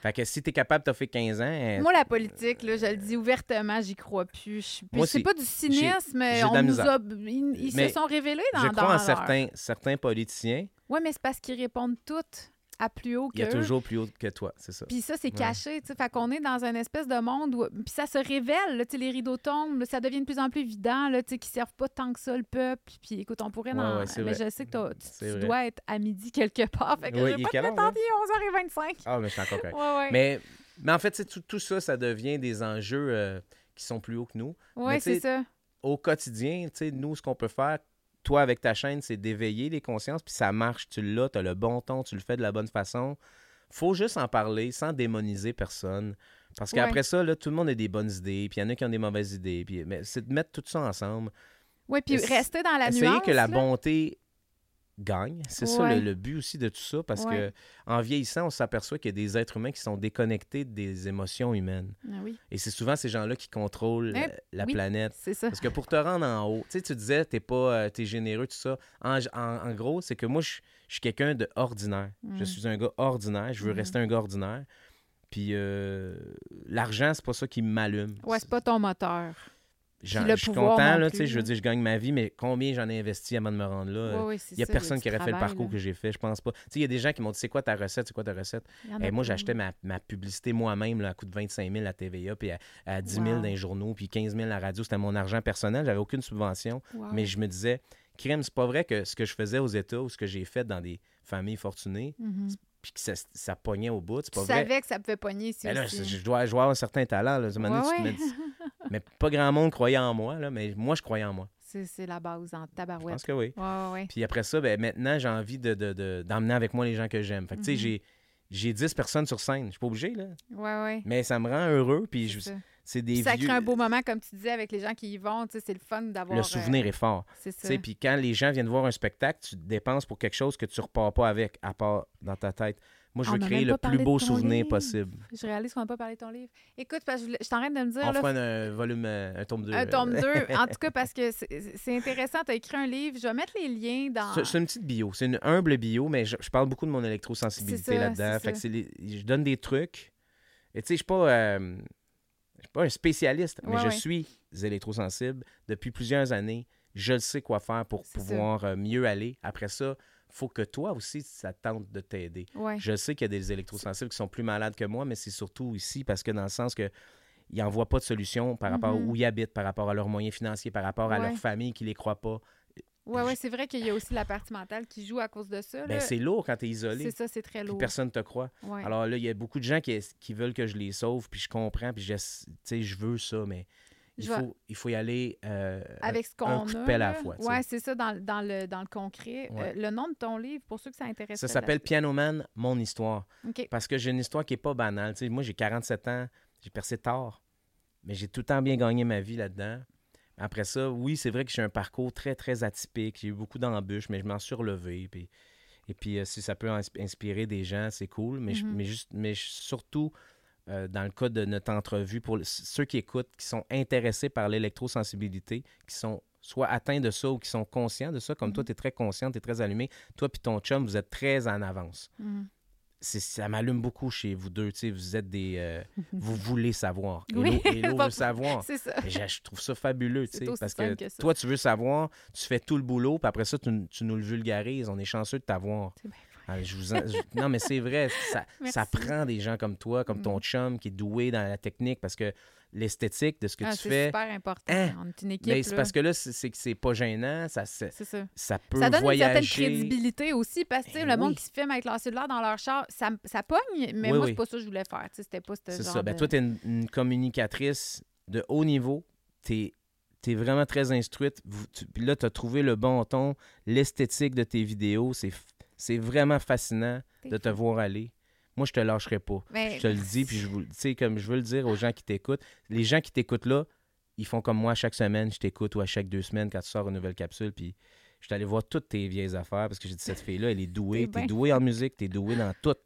Fait que si tu es capable de faire 15 ans, euh, Moi, la politique, là, je le dis ouvertement, j'y crois plus. Je- puis Moi c'est aussi. pas du cynisme. j'ai de on nous a, ils ils Mais se sont révélés dans je dans crois en leur- certains, certains politiciens, Oui, mais c'est parce qu'ils répondent toutes à plus haut que il y a toujours plus haut que toi, c'est ça. Puis ça, c'est Ouais. caché, tu sais. Fait qu'on est dans une espèce de monde où... Puis ça se révèle, là, tu sais, les rideaux tombent, là, ça devient de plus en plus évident, là, tu sais, qu'ils servent pas tant que ça le peuple. Puis écoute, on pourrait... Ouais, dans- ouais, c'est mais vrai. je sais que tu, tu dois être à midi quelque part. Fait que Oui, je vais pas te en 11h25. Ah, mais je suis encore correct. Ouais, ouais. Mais, mais en fait, tout, tout ça, ça devient des enjeux euh, qui sont plus hauts que nous. Ouais, sais, c'est ça. Au quotidien, tu sais, nous, ce qu'on peut faire, toi, avec ta chaîne, c'est d'éveiller les consciences, puis ça marche, tu l'as, tu as le bon ton, tu le fais de la bonne façon. faut juste en parler sans démoniser personne. Parce Ouais. qu'après ça, là, tout le monde a des bonnes idées, puis il y en a qui ont des mauvaises idées. Puis, mais c'est de mettre tout ça ensemble. Oui, puis rester dans la nuance. que la là. bonté gagne. C'est ça le, le but aussi de tout ça. Parce Ouais. que en vieillissant, on s'aperçoit qu'il y a des êtres humains qui sont déconnectés des émotions humaines. Ah oui, Et c'est souvent ces gens-là qui contrôlent Eh, euh, la oui. planète. c'est ça. Parce que pour te rendre en haut, tu sais, tu disais, t'es pas, euh, t'es généreux, tout ça. En, en- en gros, c'est que moi, je je suis quelqu'un de ordinaire. Je Mm. suis un gars ordinaire. Je veux Mhm. rester un gars ordinaire. Puis euh, l'argent, c'est pas ça qui m'allume. Ouais, c'est pas ton moteur. Je suis content, là, plus, tu sais, je veux là. dire, je gagne ma vie, mais combien j'en ai investi avant de me rendre là? c'est Il n'y a ça, personne qui aurait fait le parcours là. que j'ai fait, je pense pas. Tu il y a des gens qui m'ont dit c'est quoi ta recette, c'est quoi ta recette? Et a moi, j'achetais ma, ma publicité moi-même là, à coût de 25 000 à TVA, puis à, à 10 000 Wow. dans les journaux, puis 15 000 à la radio. C'était mon argent personnel, j'avais aucune subvention. Wow. Mais je me disais, crème, c'est pas vrai que ce que je faisais aux États ou ce que j'ai fait dans des familles fortunées, Mhm. puis que ça, ça pognait au bout, c'est Tu pas vrai. savais que ça pouvait pogner ici Mais là, aussi. je, je dois, je dois avoir un certain talent. Là. Ouais, tu te ouais. mais pas grand monde croyait en moi, là, mais moi, je croyais en moi. C'est la base en Je tabarouette. pense que oui. Ouais, ouais, ouais. Puis après ça, ben, maintenant, j'ai envie de, de- de- d'emmener avec moi les gens que j'aime. Fait que, tu sais, Mhm. j'ai, j'ai 10 personnes sur scène. Je suis pas obligé, là. Ouais, ouais. Mais ça me rend heureux. Puis je- ça. c'est des Puis ça vieux... crée un beau moment, comme tu disais, avec les gens qui y vont. tu sais, C'est le fun d'avoir. Le souvenir euh, est fort. C'est ça. Puis quand les gens viennent voir un spectacle, tu dépenses pour quelque chose que tu repars pas avec, à part dans ta tête. Moi, je veux créer le plus beau souvenir livre. possible. Je réalise qu'on n'a pas parlé de ton livre. Écoute, parce que je je train de me dire. On là, fera un, euh, volume, euh, un tome 2. un tome 2. En tout cas, parce que c'est intéressant. Tu as écrit un livre. Je vais mettre les liens dans. C'est une petite bio. C'est une humble bio, mais je, je parle beaucoup de mon électrosensibilité là-dedans. Fait que les- je donne des trucs. Et tu sais, je suis pas, euh, je suis pas un spécialiste, mais Ouais, je ouais. suis électrosensible depuis plusieurs années. Je le sais quoi faire pour ça. pouvoir mieux aller. Après ça, faut que toi aussi, ça tente de t'aider. Ouais. Je sais qu'il y a des électrosensibles qui sont plus malades que moi, mais c'est surtout ici parce que dans le sens que ils n'en voient pas de solution par rapport Mhm. où ils habitent, par rapport à leurs moyens financiers, par rapport à leur famille qui les croit pas. Ouais, ouais, c'est vrai qu'il y a aussi la partie mentale qui joue à cause de ça. Ben, c'est lourd quand tu es isolé. C'est ça, c'est très lourd. personne te croit. Ouais. Alors là, il y a beaucoup de gens qui, qui veulent que je les sauve, puis je comprends, puis je, je veux ça, mais il, faut, il faut y aller euh, Avec ce qu'on un a. coup de pelle à la fois. Ouais, c'est ça, dans, dans le, dans le concret. Ouais. Euh, le nom de ton livre, pour ceux que ça intéresse. Ça s'appelle Pianoman, mon histoire. Parce que j'ai une histoire qui n'est pas banale. Moi, j'ai 47 ans, j'ai percé tard, mais j'ai tout le temps bien gagné ma vie là-dedans. Après ça, oui, c'est vrai que j'ai un parcours très, très atypique. J'ai eu beaucoup d'embûches, mais je m'en suis relevé. Puis, et puis, euh, si ça peut ins- inspirer des gens, c'est cool. Mais, je- Mhm. mais, juste, mais je- surtout, euh, dans le cas de notre entrevue, pour ceux qui écoutent, qui sont intéressés par l'électrosensibilité, qui sont soit atteints de ça ou qui sont conscients de ça, comme toi, Mhm. tu es très conscient, tu es très allumé. Toi puis ton chum, vous êtes très en avance. C'est- Ça m'allume beaucoup chez vous deux. tu sais, Vous êtes des... euh, vous voulez savoir. Hello, Oui, Hello veut savoir. C'est ça. Je, je trouve ça fabuleux, tu parce que, toi, tu veux savoir, tu fais tout le boulot, puis après ça, tu, tu nous le vulgarises. On est chanceux de t'avoir. C'est bien Ah, je vous en- je- non, mais c'est vrai, ça, prend des gens comme toi, comme ton Mm. chum, qui est doué dans la technique, parce que l'esthétique de ce que Ah, tu c'est fais, super important. Hein? On est une équipe. mais c'est parce que là, c'est c'est que c'est pas gênant, ça, ça, C'est ça. ça peut Ça donne voyager. une certaine crédibilité aussi parce que Ben le monde oui. qui se filme avec leur cellulaire dans leur char, ça, ça pogne, mais Oui, moi, oui. c'est pas ça que je voulais faire. C'était pas ce C'est genre ça. Ben, de- toi, tu es une, une communicatrice de haut niveau. Tu es, vraiment très instruite. Vous- tu- Puis là, tu as trouvé le bon ton, l'esthétique de tes vidéos. C'est c'est vraiment fascinant de te voir aller. Moi, je te lâcherai pas. Ben, Je te le dis, puis je vous, tu sais, comme je veux le dire aux gens qui t'écoutent, les gens qui t'écoutent là, ils font comme moi chaque semaine, je t'écoute ou à chaque deux semaines quand tu sors une nouvelle capsule, puis je suis allé voir toutes tes vieilles affaires parce que j'ai dit cette fille-là, elle est douée, T'es bien douée en musique, t'es douée dans tout.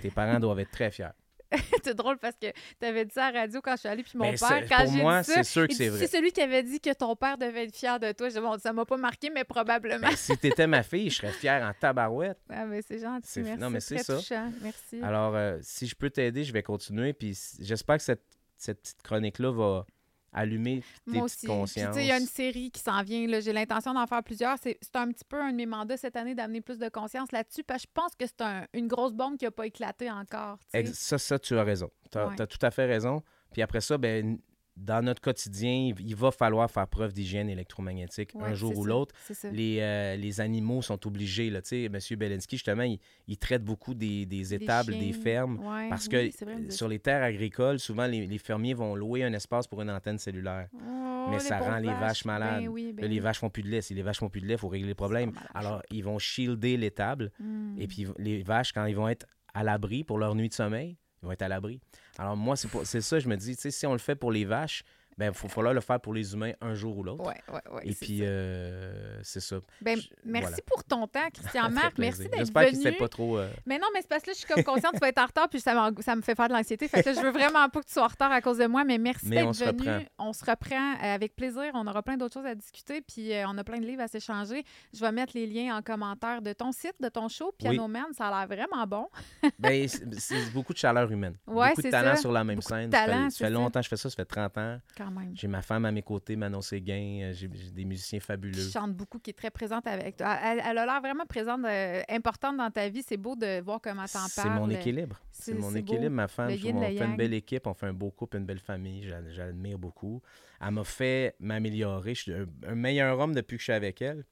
Tes parents doivent être très fiers. c'est drôle parce que tu avais dit ça à la radio quand je suis allée, puis mon Ben, père, quand j'ai moi, dit ça, c'est sûr que c'est vrai. c'est celui qui avait dit que ton père devait être fier de toi. Je dis, bon, ça m'a pas marqué, mais probablement. Ben, si t'étais ma fille, je serais fier en tabarouette. Ah, mais c'est gentil, merci. non, mais c'est ça. touchant, merci. Alors, euh, si je peux t'aider, je vais continuer. Puis j'espère que cette, cette petite chronique-là va allumer tes Moi petites consciences. il y a une série qui s'en vient. J'ai l'intention d'en faire plusieurs. C'est un petit peu un de mes mandats cette année d'amener plus de conscience là-dessus. Parce que je pense que c'est un- une grosse bombe qui n'a pas éclaté encore. Ça, ça, tu as raison. Tu as, Ouais. tout à fait raison. Puis après ça, ben, dans notre quotidien, il, va falloir faire preuve d'hygiène électromagnétique Ouais, un jour ou l'autre. Les, euh, les animaux sont obligés. Là, M. Belensky, justement, il, il traite beaucoup des, des étables, des, fermes. Ouais, Parce que vrai, sur les terres agricoles, souvent, les, les fermiers vont louer un espace pour une antenne cellulaire. Oh, mais ça rend les vaches malades. Ben oui, ben Là, les oui. vaches font plus de lait. Si les vaches font plus de lait, il faut régler le problème. malades. Alors, ils vont shielder l'étable. Hmm. Et puis, les vaches, quand ils vont être à l'abri pour leur nuit de sommeil, être à l'abri. Alors, moi, c'est ça, je me dis, si on le fait pour les vaches, ben, il faut falloir le faire pour les humains un jour ou l'autre. Ouais, ouais, ouais, Et c'est puis, euh, c'est ça. Ben, je- merci voilà. pour ton temps, Christian Ça fait Marc. Merci d'être J'espère que venu. c'était pas trop. euh, Mais non, mais c'est parce que là, je suis comme consciente que tu vas être en retard, puis ça, ça me fait faire de l'anxiété. Fait que là, je veux vraiment pas que tu sois en retard à cause de moi, mais merci d'être venu. reprend. On se reprend euh, avec plaisir. On aura plein d'autres choses à discuter, puis euh, on a plein de livres à s'échanger. Je vais mettre les liens en commentaire de ton site, de ton show, Piano Man. Ça a l'air vraiment bon. ben, c'est c'est beaucoup de chaleur humaine. Ouais, beaucoup de c'est talent ça. sur la même Beaucoup scène. talent, ça fait, c'est ça fait ça. longtemps que je fais ça, ça fait 30 ans. Quand même. J'ai ma femme à mes côtés, Manon Séguin. euh, J'ai des musiciens fabuleux. Qui chante beaucoup, qui est très présente avec toi. Elle, elle a l'air vraiment présente, euh, importante dans ta vie. C'est beau de voir comment t'en parles. C'est mon équilibre. C'est mon équilibre, ma femme. Je trouve on fait une belle équipe, on fait un beau couple, une belle famille. J'a- J'admire beaucoup. Elle m'a fait m'améliorer. Je suis un, un meilleur homme depuis que je suis avec elle.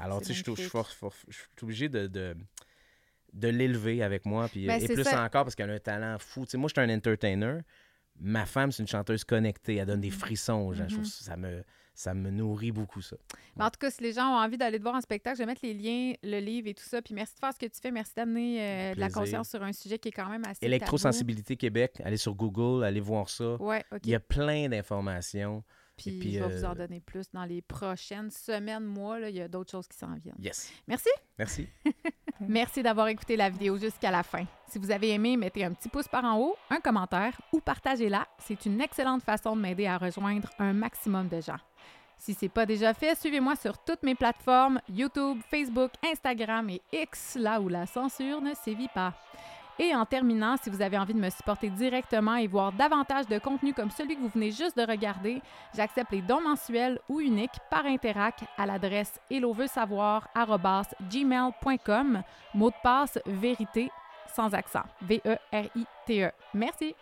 Alors, tu sais, je suis- obligé de, de, de l'élever avec moi. Puis, Ben, et plus ça. encore parce qu'elle a un talent fou. Tu sais, moi, je suis un entertainer. Ma femme, c'est une chanteuse connectée. Elle donne des Mhm. frissons aux gens. Je trouve Mhm. que ça me, ça me nourrit beaucoup, ça. Mais en tout cas, si les gens ont envie d'aller te voir en spectacle, je vais mettre les liens, le livre et tout ça. Puis merci de faire ce que tu fais. Merci d'amener euh, de la conscience sur un sujet qui est quand même assez. tabou. Électrosensibilité Québec, allez sur Google, allez voir ça. Ouais, OK. Il y a plein d'informations. Puis, puis, je vais vous en euh, donner plus dans les prochaines semaines, mois. Là, il y a d'autres choses qui s'en viennent. Yes. Merci. Merci. Merci d'avoir écouté la vidéo jusqu'à la fin. Si vous avez aimé, mettez un petit pouce par en haut, un commentaire ou partagez-la. C'est une excellente façon de m'aider à rejoindre un maximum de gens. Si ce n'est pas déjà fait, suivez-moi sur toutes mes plateformes YouTube, Facebook, Instagram et X, là où la censure ne sévit pas. Et en terminant, si vous avez envie de me supporter directement et voir davantage de contenu comme celui que vous venez juste de regarder, j'accepte les dons mensuels ou uniques par Interac à l'adresse helloveusavoir@gmail.com. Mot de passe vérité sans accent. V-E-R-I-T-E. Merci.